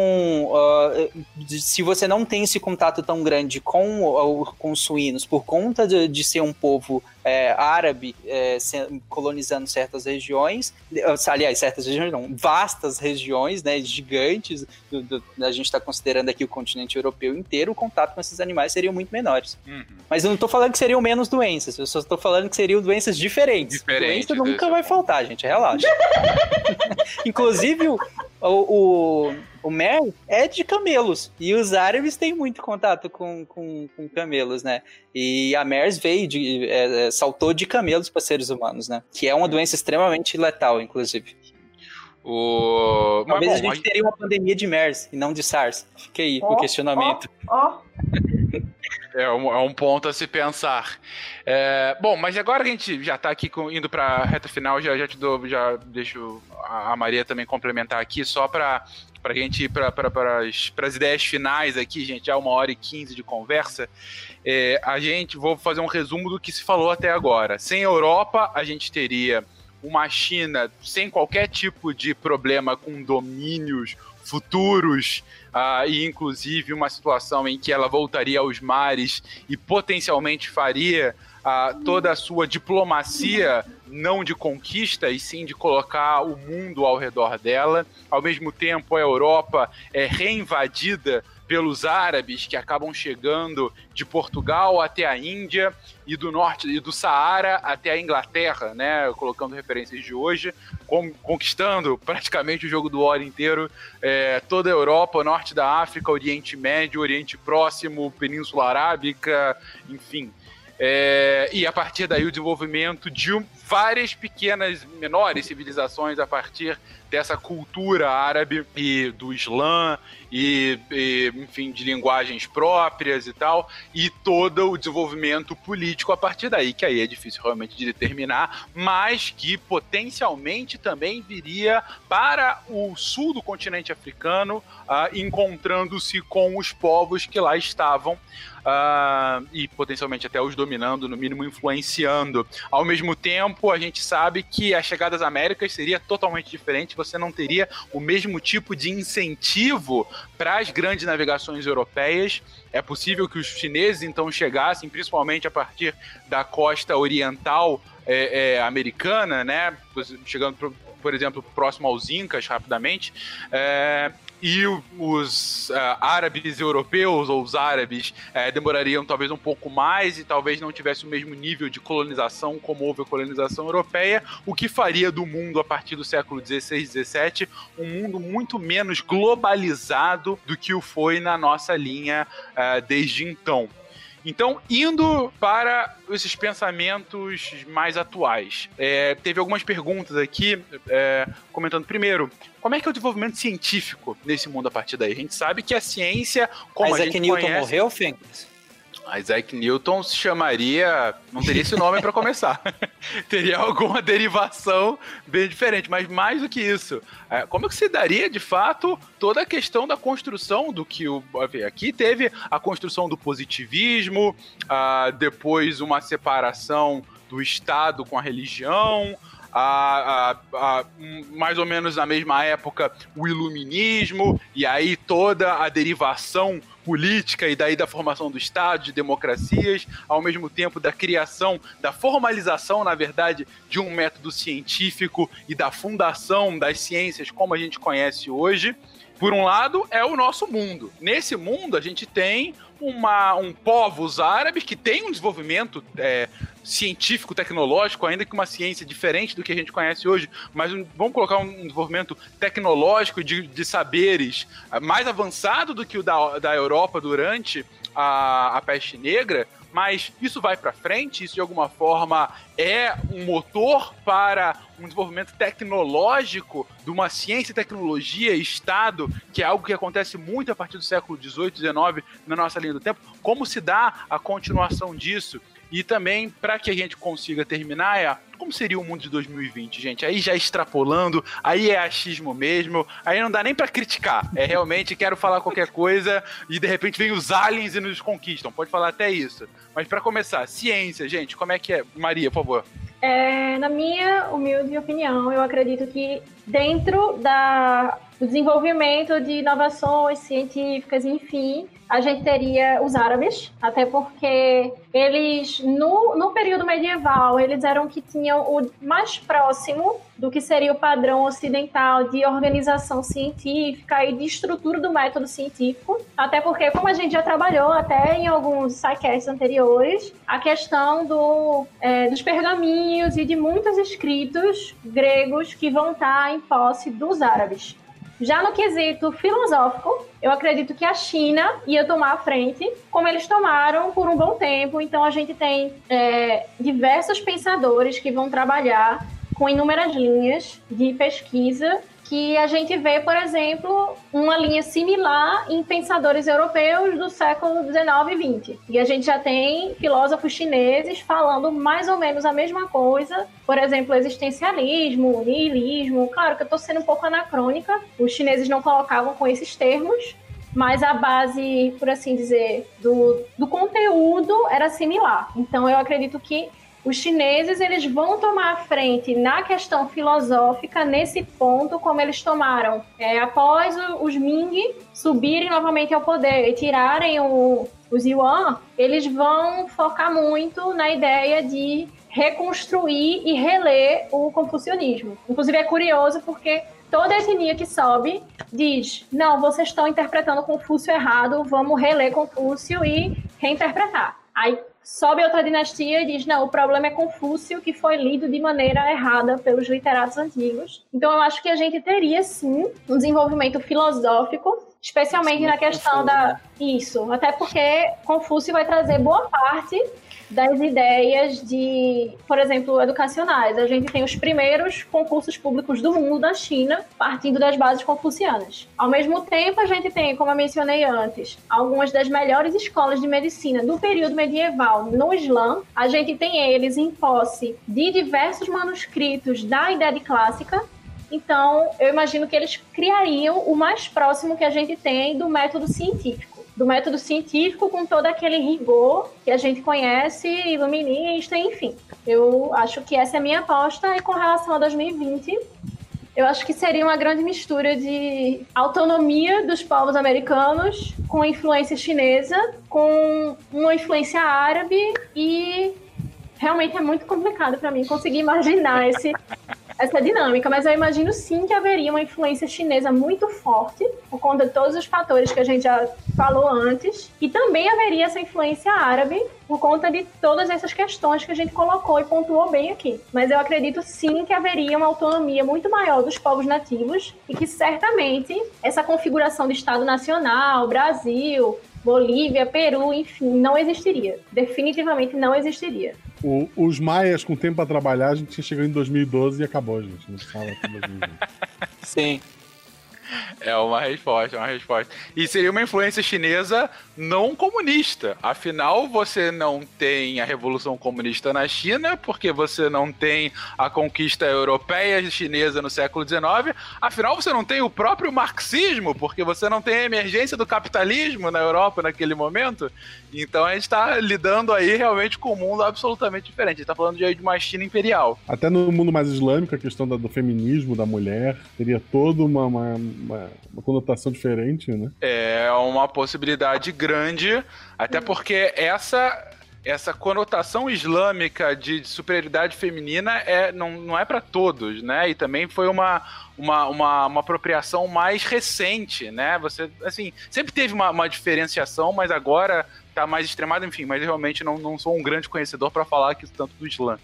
de- se você não tem esse contato tão grande com, com os suínos, por conta de, de ser um povo é, árabe é, colonizando certas regiões, eh, aliás, certas regiões não, vastas regiões, né, gigantes, do- do- a gente está considerando aqui o continente europeu inteiro, o contato com esses animais seriam muito menores.
Uhum.
Mas eu não tô falando que seriam menos doenças, eu só tô falando que seriam doenças diferentes.
Diferentes,
Doença nunca vai faltar, gente, relaxa. Inclusive, o, o, o mel é de camelos. E os árabes têm muito contato com, com, com camelos, né? E a MERS veio de. é, é, saltou de camelos para seres humanos, né? Que é uma doença extremamente letal, inclusive.
O... Mas,
Talvez
bom,
a gente teria uma pandemia de MERS e não de SARS. Fica aí
Ó,
o questionamento.
Ó,
É um, é um ponto a se pensar. É, bom, mas agora que a gente já tá aqui com- indo pra reta final, já, já te dou, já deixo a a Maria também complementar aqui, só pra, pra gente ir pra, pras, pras ideias finais aqui, gente, já uma hora e quinze de conversa. É, a gente, vou fazer um resumo do que se falou até agora. Sem Europa, a gente teria uma China sem qualquer tipo de problema com domínios futuros ah, e inclusive uma situação em que ela voltaria aos mares e potencialmente faria ah, toda a sua diplomacia não de conquista e sim de colocar o mundo ao redor dela. Ao mesmo tempo, a Europa é reinvadida pelos árabes que acabam chegando de Portugal até a Índia e do norte e do Saara até a Inglaterra, né? Colocando referências de hoje, com- conquistando praticamente o jogo do War inteiro, é, toda a Europa, norte da África, Oriente Médio, Oriente Próximo, Península Arábica, enfim. É, e a partir daí o desenvolvimento de várias pequenas, menores civilizações a partir dessa cultura árabe e do Islã e, e, enfim, de linguagens próprias e tal, e todo o desenvolvimento político a partir daí, que aí é difícil realmente de determinar, mas que potencialmente também viria para o sul do continente africano, ah, encontrando-se com os povos que lá estavam. Ah, e potencialmente até os dominando, no mínimo influenciando. Ao mesmo tempo, a gente sabe que a chegada às Américas seria totalmente diferente, você não teria o mesmo tipo de incentivo para as grandes navegações europeias. É possível que os chineses então chegassem, principalmente a partir da costa oriental é, é, americana, né? Chegando, por, exemplo, próximo aos Incas rapidamente. É, e os ah, árabes europeus ou os árabes eh, demorariam talvez um pouco mais e talvez não tivesse o mesmo nível de colonização como houve a colonização europeia, o que faria do mundo a partir do século XVI, XVII um mundo muito menos globalizado do que o foi na nossa linha ah, desde então. Então, indo para esses pensamentos mais atuais, é, teve algumas perguntas aqui, é, comentando primeiro, como é que é o desenvolvimento científico nesse mundo a partir daí? A gente sabe que a ciência, como a
Isaac
gente
Newton
conhece,
morreu, Fênix?
Isaac Newton se chamaria. Não teria esse nome para começar. teria alguma derivação bem diferente. Mas mais do que isso, é, como é que se daria de fato toda a questão da construção do que o. Aqui teve a construção do positivismo, ah, depois uma separação do Estado com a religião. A- a- a- mais ou menos na mesma época o iluminismo e aí toda a derivação política e daí da formação do Estado, de democracias, ao mesmo tempo da criação, da formalização, na verdade, de um método científico e da fundação das ciências como a gente conhece hoje. por um lado, é o nosso mundo. Nesse mundo, a gente tem uma, um povos árabes que tem um desenvolvimento é, científico, tecnológico, ainda que uma ciência diferente do que a gente conhece hoje, mas um, vamos colocar um desenvolvimento tecnológico de, de saberes é, mais avançado do que o da, da Europa durante a, a peste negra, mas isso vai para frente, isso de alguma forma é um motor para um desenvolvimento tecnológico de uma ciência, tecnologia, Estado, que é algo que acontece muito a partir do século XVIII, XIX na nossa linha do tempo. Como se dá a continuação disso? E também, para que a gente consiga terminar, é como seria o mundo de 2020, gente? Aí já extrapolando, aí é achismo mesmo, aí não dá nem para criticar. É realmente quero falar qualquer coisa e de repente vem os aliens e nos conquistam. Pode falar até isso. Mas para começar, ciência, gente, como é que é? Maria, por favor.
É, na minha humilde opinião, eu acredito que dentro da, do desenvolvimento de inovações científicas, enfim, a gente teria os árabes, até porque eles, no, no período medieval, eles eram que tinham o mais próximo do que seria o padrão ocidental de organização científica e de estrutura do método científico. Até porque, como a gente já trabalhou até em alguns sidecasts anteriores, a questão do, é, dos pergaminhos e de muitos escritos gregos que vão estar em posse dos árabes. Já no quesito filosófico, eu acredito que a China ia tomar a frente, como eles tomaram por um bom tempo. Então, a gente tem é, diversos pensadores que vão trabalhar com inúmeras linhas de pesquisa que a gente vê, por exemplo, uma linha similar em pensadores europeus do século 19 e 20. E a gente já tem filósofos chineses falando mais ou menos a mesma coisa, por exemplo, existencialismo, niilismo. Claro que eu estou sendo um pouco anacrônica, os chineses não colocavam com esses termos, mas a base, por assim dizer, do, do conteúdo era similar. Então eu acredito que os chineses eles vão tomar a frente na questão filosófica nesse ponto, como eles tomaram é, após os Ming subirem novamente ao poder e tirarem o, os Yuan, eles vão focar muito na ideia de reconstruir e reler o confucionismo. Inclusive é curioso porque toda etnia que sobe diz: não, vocês estão interpretando Confúcio errado, vamos reler Confúcio e reinterpretar. Aí sobe outra dinastia e diz: não, o problema é Confúcio, que foi lido de maneira errada pelos literatos antigos. Então, eu acho que a gente teria sim um desenvolvimento filosófico, especialmente sim, na questão da. Né? Isso, até porque Confúcio vai trazer boa parte das ideias de, por exemplo, educacionais. A gente tem os primeiros concursos públicos do mundo da China, partindo das bases confucianas. Ao mesmo tempo, a gente tem, como eu mencionei antes, algumas das melhores escolas de medicina do período medieval no Islã. A gente tem eles em posse de diversos manuscritos da Idade Clássica, então, eu imagino que eles criariam o mais próximo que a gente tem do método científico do método científico com todo aquele rigor que a gente conhece, iluminista, enfim. Eu acho que essa é a minha aposta e com relação a 2020, eu acho que seria uma grande mistura de autonomia dos povos americanos com influência chinesa, com uma influência árabe e realmente é muito complicado para mim conseguir imaginar esse essa dinâmica, mas eu imagino sim que haveria uma influência chinesa muito forte, por conta de todos os fatores que a gente já falou antes, e também haveria essa influência árabe, por conta de todas essas questões que a gente colocou e pontuou bem aqui. Mas eu acredito sim que haveria uma autonomia muito maior dos povos nativos e que certamente essa configuração de Estado Nacional, Brasil, Bolívia, Peru, enfim, não existiria. Definitivamente não existiria.
O, os maias com tempo para trabalhar, a gente chegado em 2012 e acabou, gente. Não fala 2020.
Sim.
É uma resposta, é uma resposta. E seria uma influência chinesa não comunista. Afinal, você não tem a Revolução Comunista na China, porque você não tem a conquista europeia chinesa no século XIX. Afinal, você não tem o próprio marxismo, porque você não tem a emergência do capitalismo na Europa naquele momento. Então a gente está lidando aí realmente com um mundo absolutamente diferente. A gente está falando de uma China imperial.
Até no mundo mais islâmico, a questão do feminismo da mulher teria toda uma, uma, uma, uma conotação diferente, né?
É uma possibilidade grande, até porque essa essa conotação islâmica de, de superioridade feminina é, não, não é para todos, né? E também foi uma, uma, uma, uma, apropriação mais recente, né? Você, assim, sempre teve uma, uma diferenciação, mas agora tá mais extremado, enfim, mas realmente não, não sou um grande conhecedor para falar aqui tanto do Islã.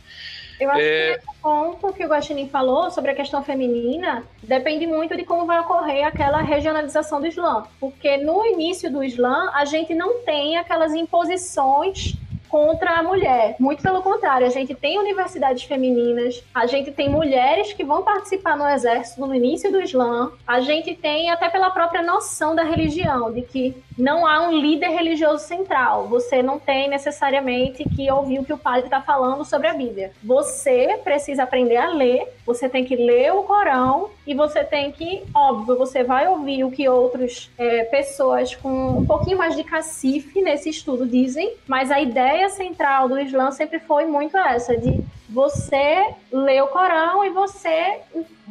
Eu acho é... que esse ponto que o Guaxinim falou sobre a questão feminina depende muito de como vai ocorrer aquela regionalização do Islã. Porque no início do Islã, a gente não tem aquelas imposições contra a mulher. Muito pelo contrário, a gente tem universidades femininas, a gente tem mulheres que vão participar no exército no início do Islã, a gente tem até pela própria noção da religião, de que não há um líder religioso central. Você não tem necessariamente que ouvir o que o padre está falando sobre a Bíblia. Você precisa aprender a ler, você tem que ler o Corão e você tem que, óbvio, você vai ouvir o que outras é, pessoas com um pouquinho mais de cacife nesse estudo dizem, mas a ideia central do Islã sempre foi muito essa, de você lê o Corão e você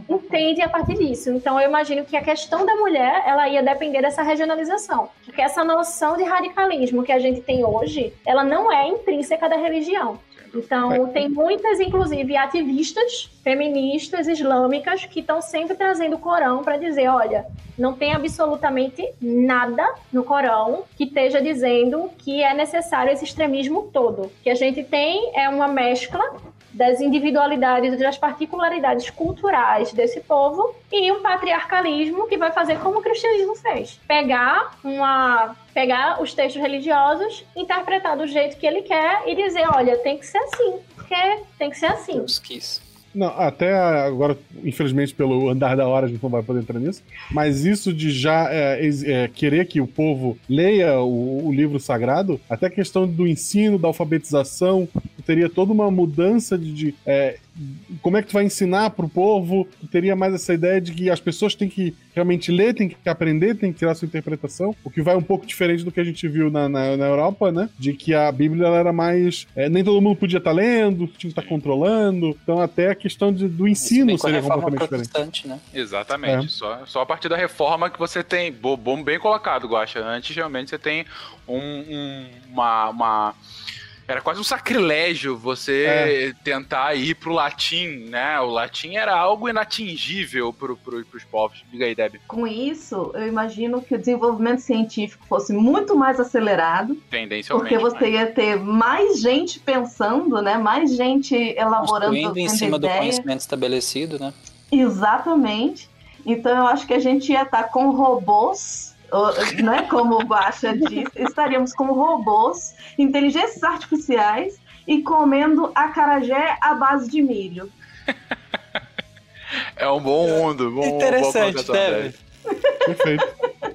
entende a partir disso. Então eu imagino que a questão da mulher, ela ia depender dessa regionalização. Porque essa noção de radicalismo que a gente tem hoje, ela não é intrínseca da religião. Então, tem muitas, inclusive, ativistas feministas islâmicas que estão sempre trazendo o Corão para dizer: olha, não tem absolutamente nada no Corão que esteja dizendo que é necessário esse extremismo todo. O que a gente tem é uma mescla das individualidades, das particularidades culturais desse povo e um patriarcalismo que vai fazer como o cristianismo fez. Pegar uma pegar os textos religiosos, interpretar do jeito que ele quer e dizer, olha, tem que ser assim, porque tem que ser assim.
Deus quis.
Não, até agora, infelizmente, pelo andar da hora, a gente não vai poder entrar nisso. Mas isso de já é, é, querer que o povo leia o, o, livro sagrado, até a questão do ensino, da alfabetização, teria toda uma mudança de, de é, como é que tu vai ensinar pro povo? Tu teria mais essa ideia de que as pessoas têm que realmente ler, têm que aprender, têm que tirar sua interpretação, o que vai um pouco diferente do que a gente viu na, na, na Europa, né? De que a Bíblia era mais. É, nem todo mundo podia estar tá lendo, tinha que estar tá controlando. Então, até a questão de, do ensino seria completamente diferente.
Né? Exatamente. É. Só, só a partir da reforma que você tem. Bom, bem colocado, Guacha. Antes, realmente, você tem um, um, uma, uma era quase um sacrilégio você é. tentar ir pro latim, né? O latim era algo inatingível pro, pro, pros povos. Diga aí, Deb.
Com isso, eu imagino que o desenvolvimento científico fosse muito mais acelerado.
Tendencialmente.
Porque você ia ter mais gente pensando, né? Mais gente elaborando.
Construindo em cima ideia. do conhecimento estabelecido, né?
Exatamente. Então eu acho que a gente ia estar com robôs né, como o Baixa disse, estaríamos com robôs, inteligências artificiais e comendo acarajé à base de milho.
É um bom mundo. Bom,
Interessante, deve.
Perfeito.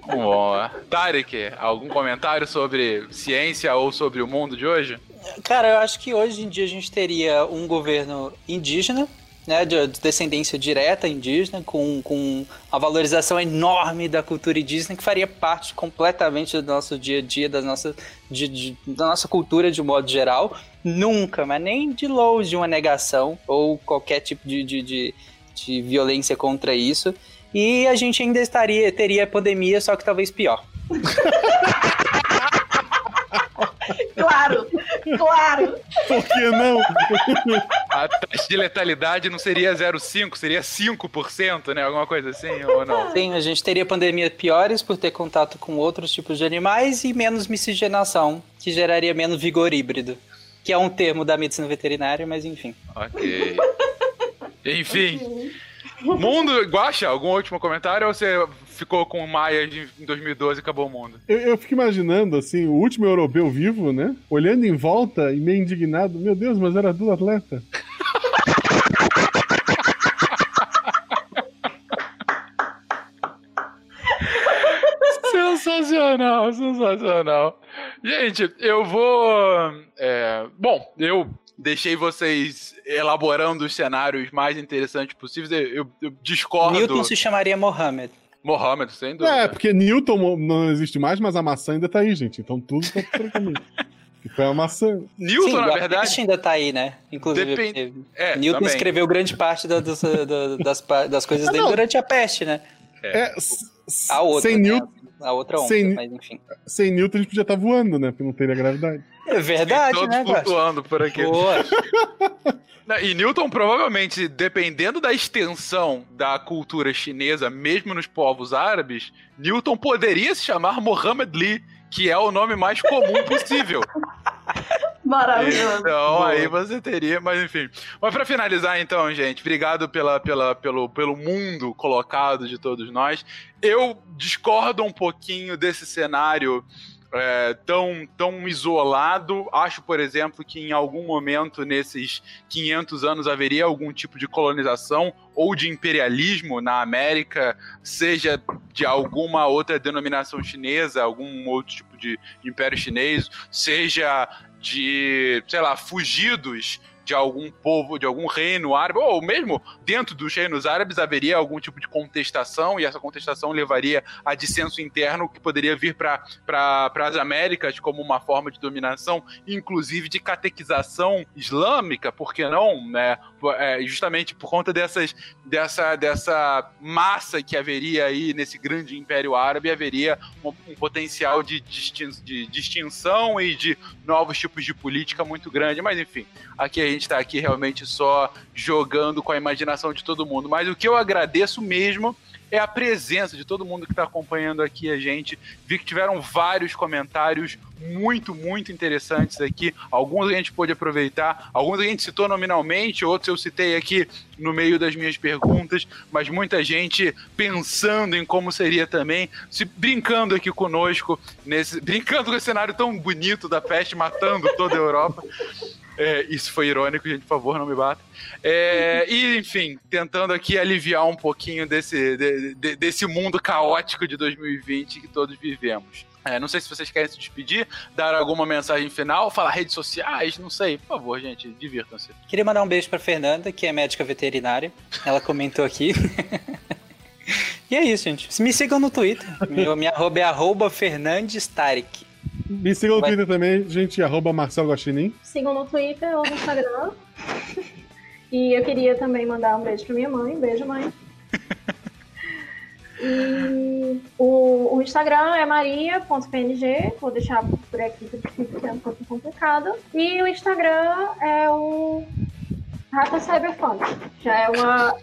Bom, Tarek, algum comentário sobre ciência ou sobre o mundo de hoje?
Cara, eu acho que hoje em dia a gente teria um governo indígena né, de, descendência direta indígena, com, com a valorização enorme da cultura indígena, que faria parte completamente do nosso dia a dia, das nossas, de, de, da nossa cultura de modo geral. Nunca, mas nem de longe uma negação ou qualquer tipo de, de, de, de violência contra isso. E a gente ainda estaria, teria pandemia, só que talvez pior.
claro, claro.
Por que não?
A taxa de letalidade não seria 0,5, seria 5%, né? Alguma coisa assim, ou não?
Sim, a gente teria pandemias piores por ter contato com outros tipos de animais e menos miscigenação, que geraria menos vigor híbrido. Que é um termo da medicina veterinária, mas enfim.
Ok. Enfim. Mundo, Guacha, algum último comentário ou você ficou com o Maia em 2012 e acabou o mundo?
Eu, eu fico imaginando, assim, o último europeu vivo, né? Olhando em volta e meio indignado. Meu Deus, mas era do atleta.
sensacional, sensacional. Gente, eu vou. É, bom, eu deixei vocês elaborando os cenários mais interessantes possíveis. Eu, eu discordo.
Newton se chamaria Mohammed.
Mohammed, sem dúvida.
É, porque Newton não existe mais, mas a maçã ainda tá aí, gente. Então tudo tá caminho. Foi a maçã.
Newton, Sim, na verdade. ainda tá aí, né? Inclusive. Depend... É, Newton também. escreveu grande parte da, das, das, das, coisas dele durante a peste, né?
É. é a outra. Sem né? Newton.
A outra onda, sem, mas enfim.
Sem Newton a gente podia estar tá voando, né? Porque não teria gravidade.
É verdade,
todos
né,
flutuando por aqui.
Boa.
E Newton, provavelmente, dependendo da extensão da cultura chinesa, mesmo nos povos árabes, Newton poderia se chamar Muhammad Ali, que é o nome mais comum possível.
Maravilhoso.
Então, aí você teria, mas enfim. Mas pra finalizar, então, gente, obrigado pela, pela, pelo, pelo mundo colocado de todos nós. Eu discordo um pouquinho desse cenário é, tão, tão isolado. Acho, por exemplo, que em algum momento nesses 500 anos haveria algum tipo de colonização ou de imperialismo na América, seja de alguma outra denominação chinesa, algum outro tipo de império chinês, seja de, sei lá, fugidos de algum povo, de algum reino árabe, ou mesmo dentro dos reinos árabes haveria algum tipo de contestação, e essa contestação levaria a dissenso interno que poderia vir para as Américas como uma forma de dominação, inclusive de catequização islâmica, por que não? Né? É, justamente por conta dessas, dessa, dessa massa que haveria aí nesse grande império árabe, haveria um, um potencial de, distin de distinção e de novos tipos de política muito grande, mas enfim, aqui a gente está aqui realmente só jogando com a imaginação de todo mundo. Mas o que eu agradeço mesmo é a presença de todo mundo que está acompanhando aqui a gente. Vi que tiveram vários comentários muito, muito interessantes aqui. Alguns a gente pôde aproveitar, alguns a gente citou nominalmente, outros eu citei aqui no meio das minhas perguntas, mas muita gente pensando em como seria também, se brincando aqui conosco, nesse, brincando com esse cenário tão bonito da peste matando toda a Europa. É, isso foi irônico, gente, por favor, não me bata. É, e, enfim, tentando aqui aliviar um pouquinho desse, de, de, desse mundo caótico de 2020 que todos vivemos. É, não sei se vocês querem se despedir, dar alguma mensagem final, falar redes sociais, não sei. Por favor, gente, divirtam-se.
Queria mandar um beijo pra Fernanda, que é médica veterinária. Ela comentou aqui. e é isso, gente. Me sigam no Twitter. Meu, minha arroba é arroba Fernandes Tarek.
Me sigam no
Vai.
Twitter também, gente, arroba Marcelo Guaxinim.
Sigam no Twitter ou no Instagram. e eu queria também mandar um beijo pra minha mãe. Beijo, mãe. E o, o Instagram é maria.png, vou deixar por aqui porque é um pouco complicado. E o Instagram é o Rata Cyberpunk. Já é uma.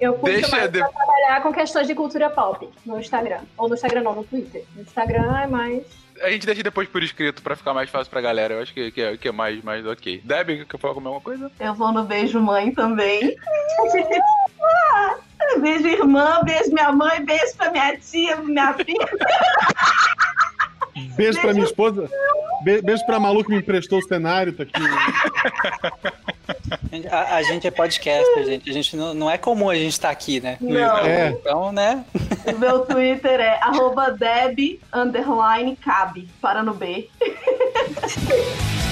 Eu curto
Deixa
mais
de-
pra trabalhar com questões de cultura pop no Instagram. Ou no Instagram não, no Twitter. No Instagram é mais.
A gente deixa depois por escrito pra ficar mais fácil pra galera. Eu acho que, que, é, que é mais, mais ok. Debbie, quer falar alguma coisa?
Eu vou no beijo mãe também. beijo irmã, beijo minha mãe, beijo pra minha tia, minha filha.
Beijo pra minha esposa. Be- beijo pra Malu que me emprestou o cenário, tá aqui.
A, a gente é podcaster, gente. A gente não, não é comum a gente estar aqui, né?
Não.
É.
Então, né?
O meu Twitter é arroba Deb underline cabe, para no B.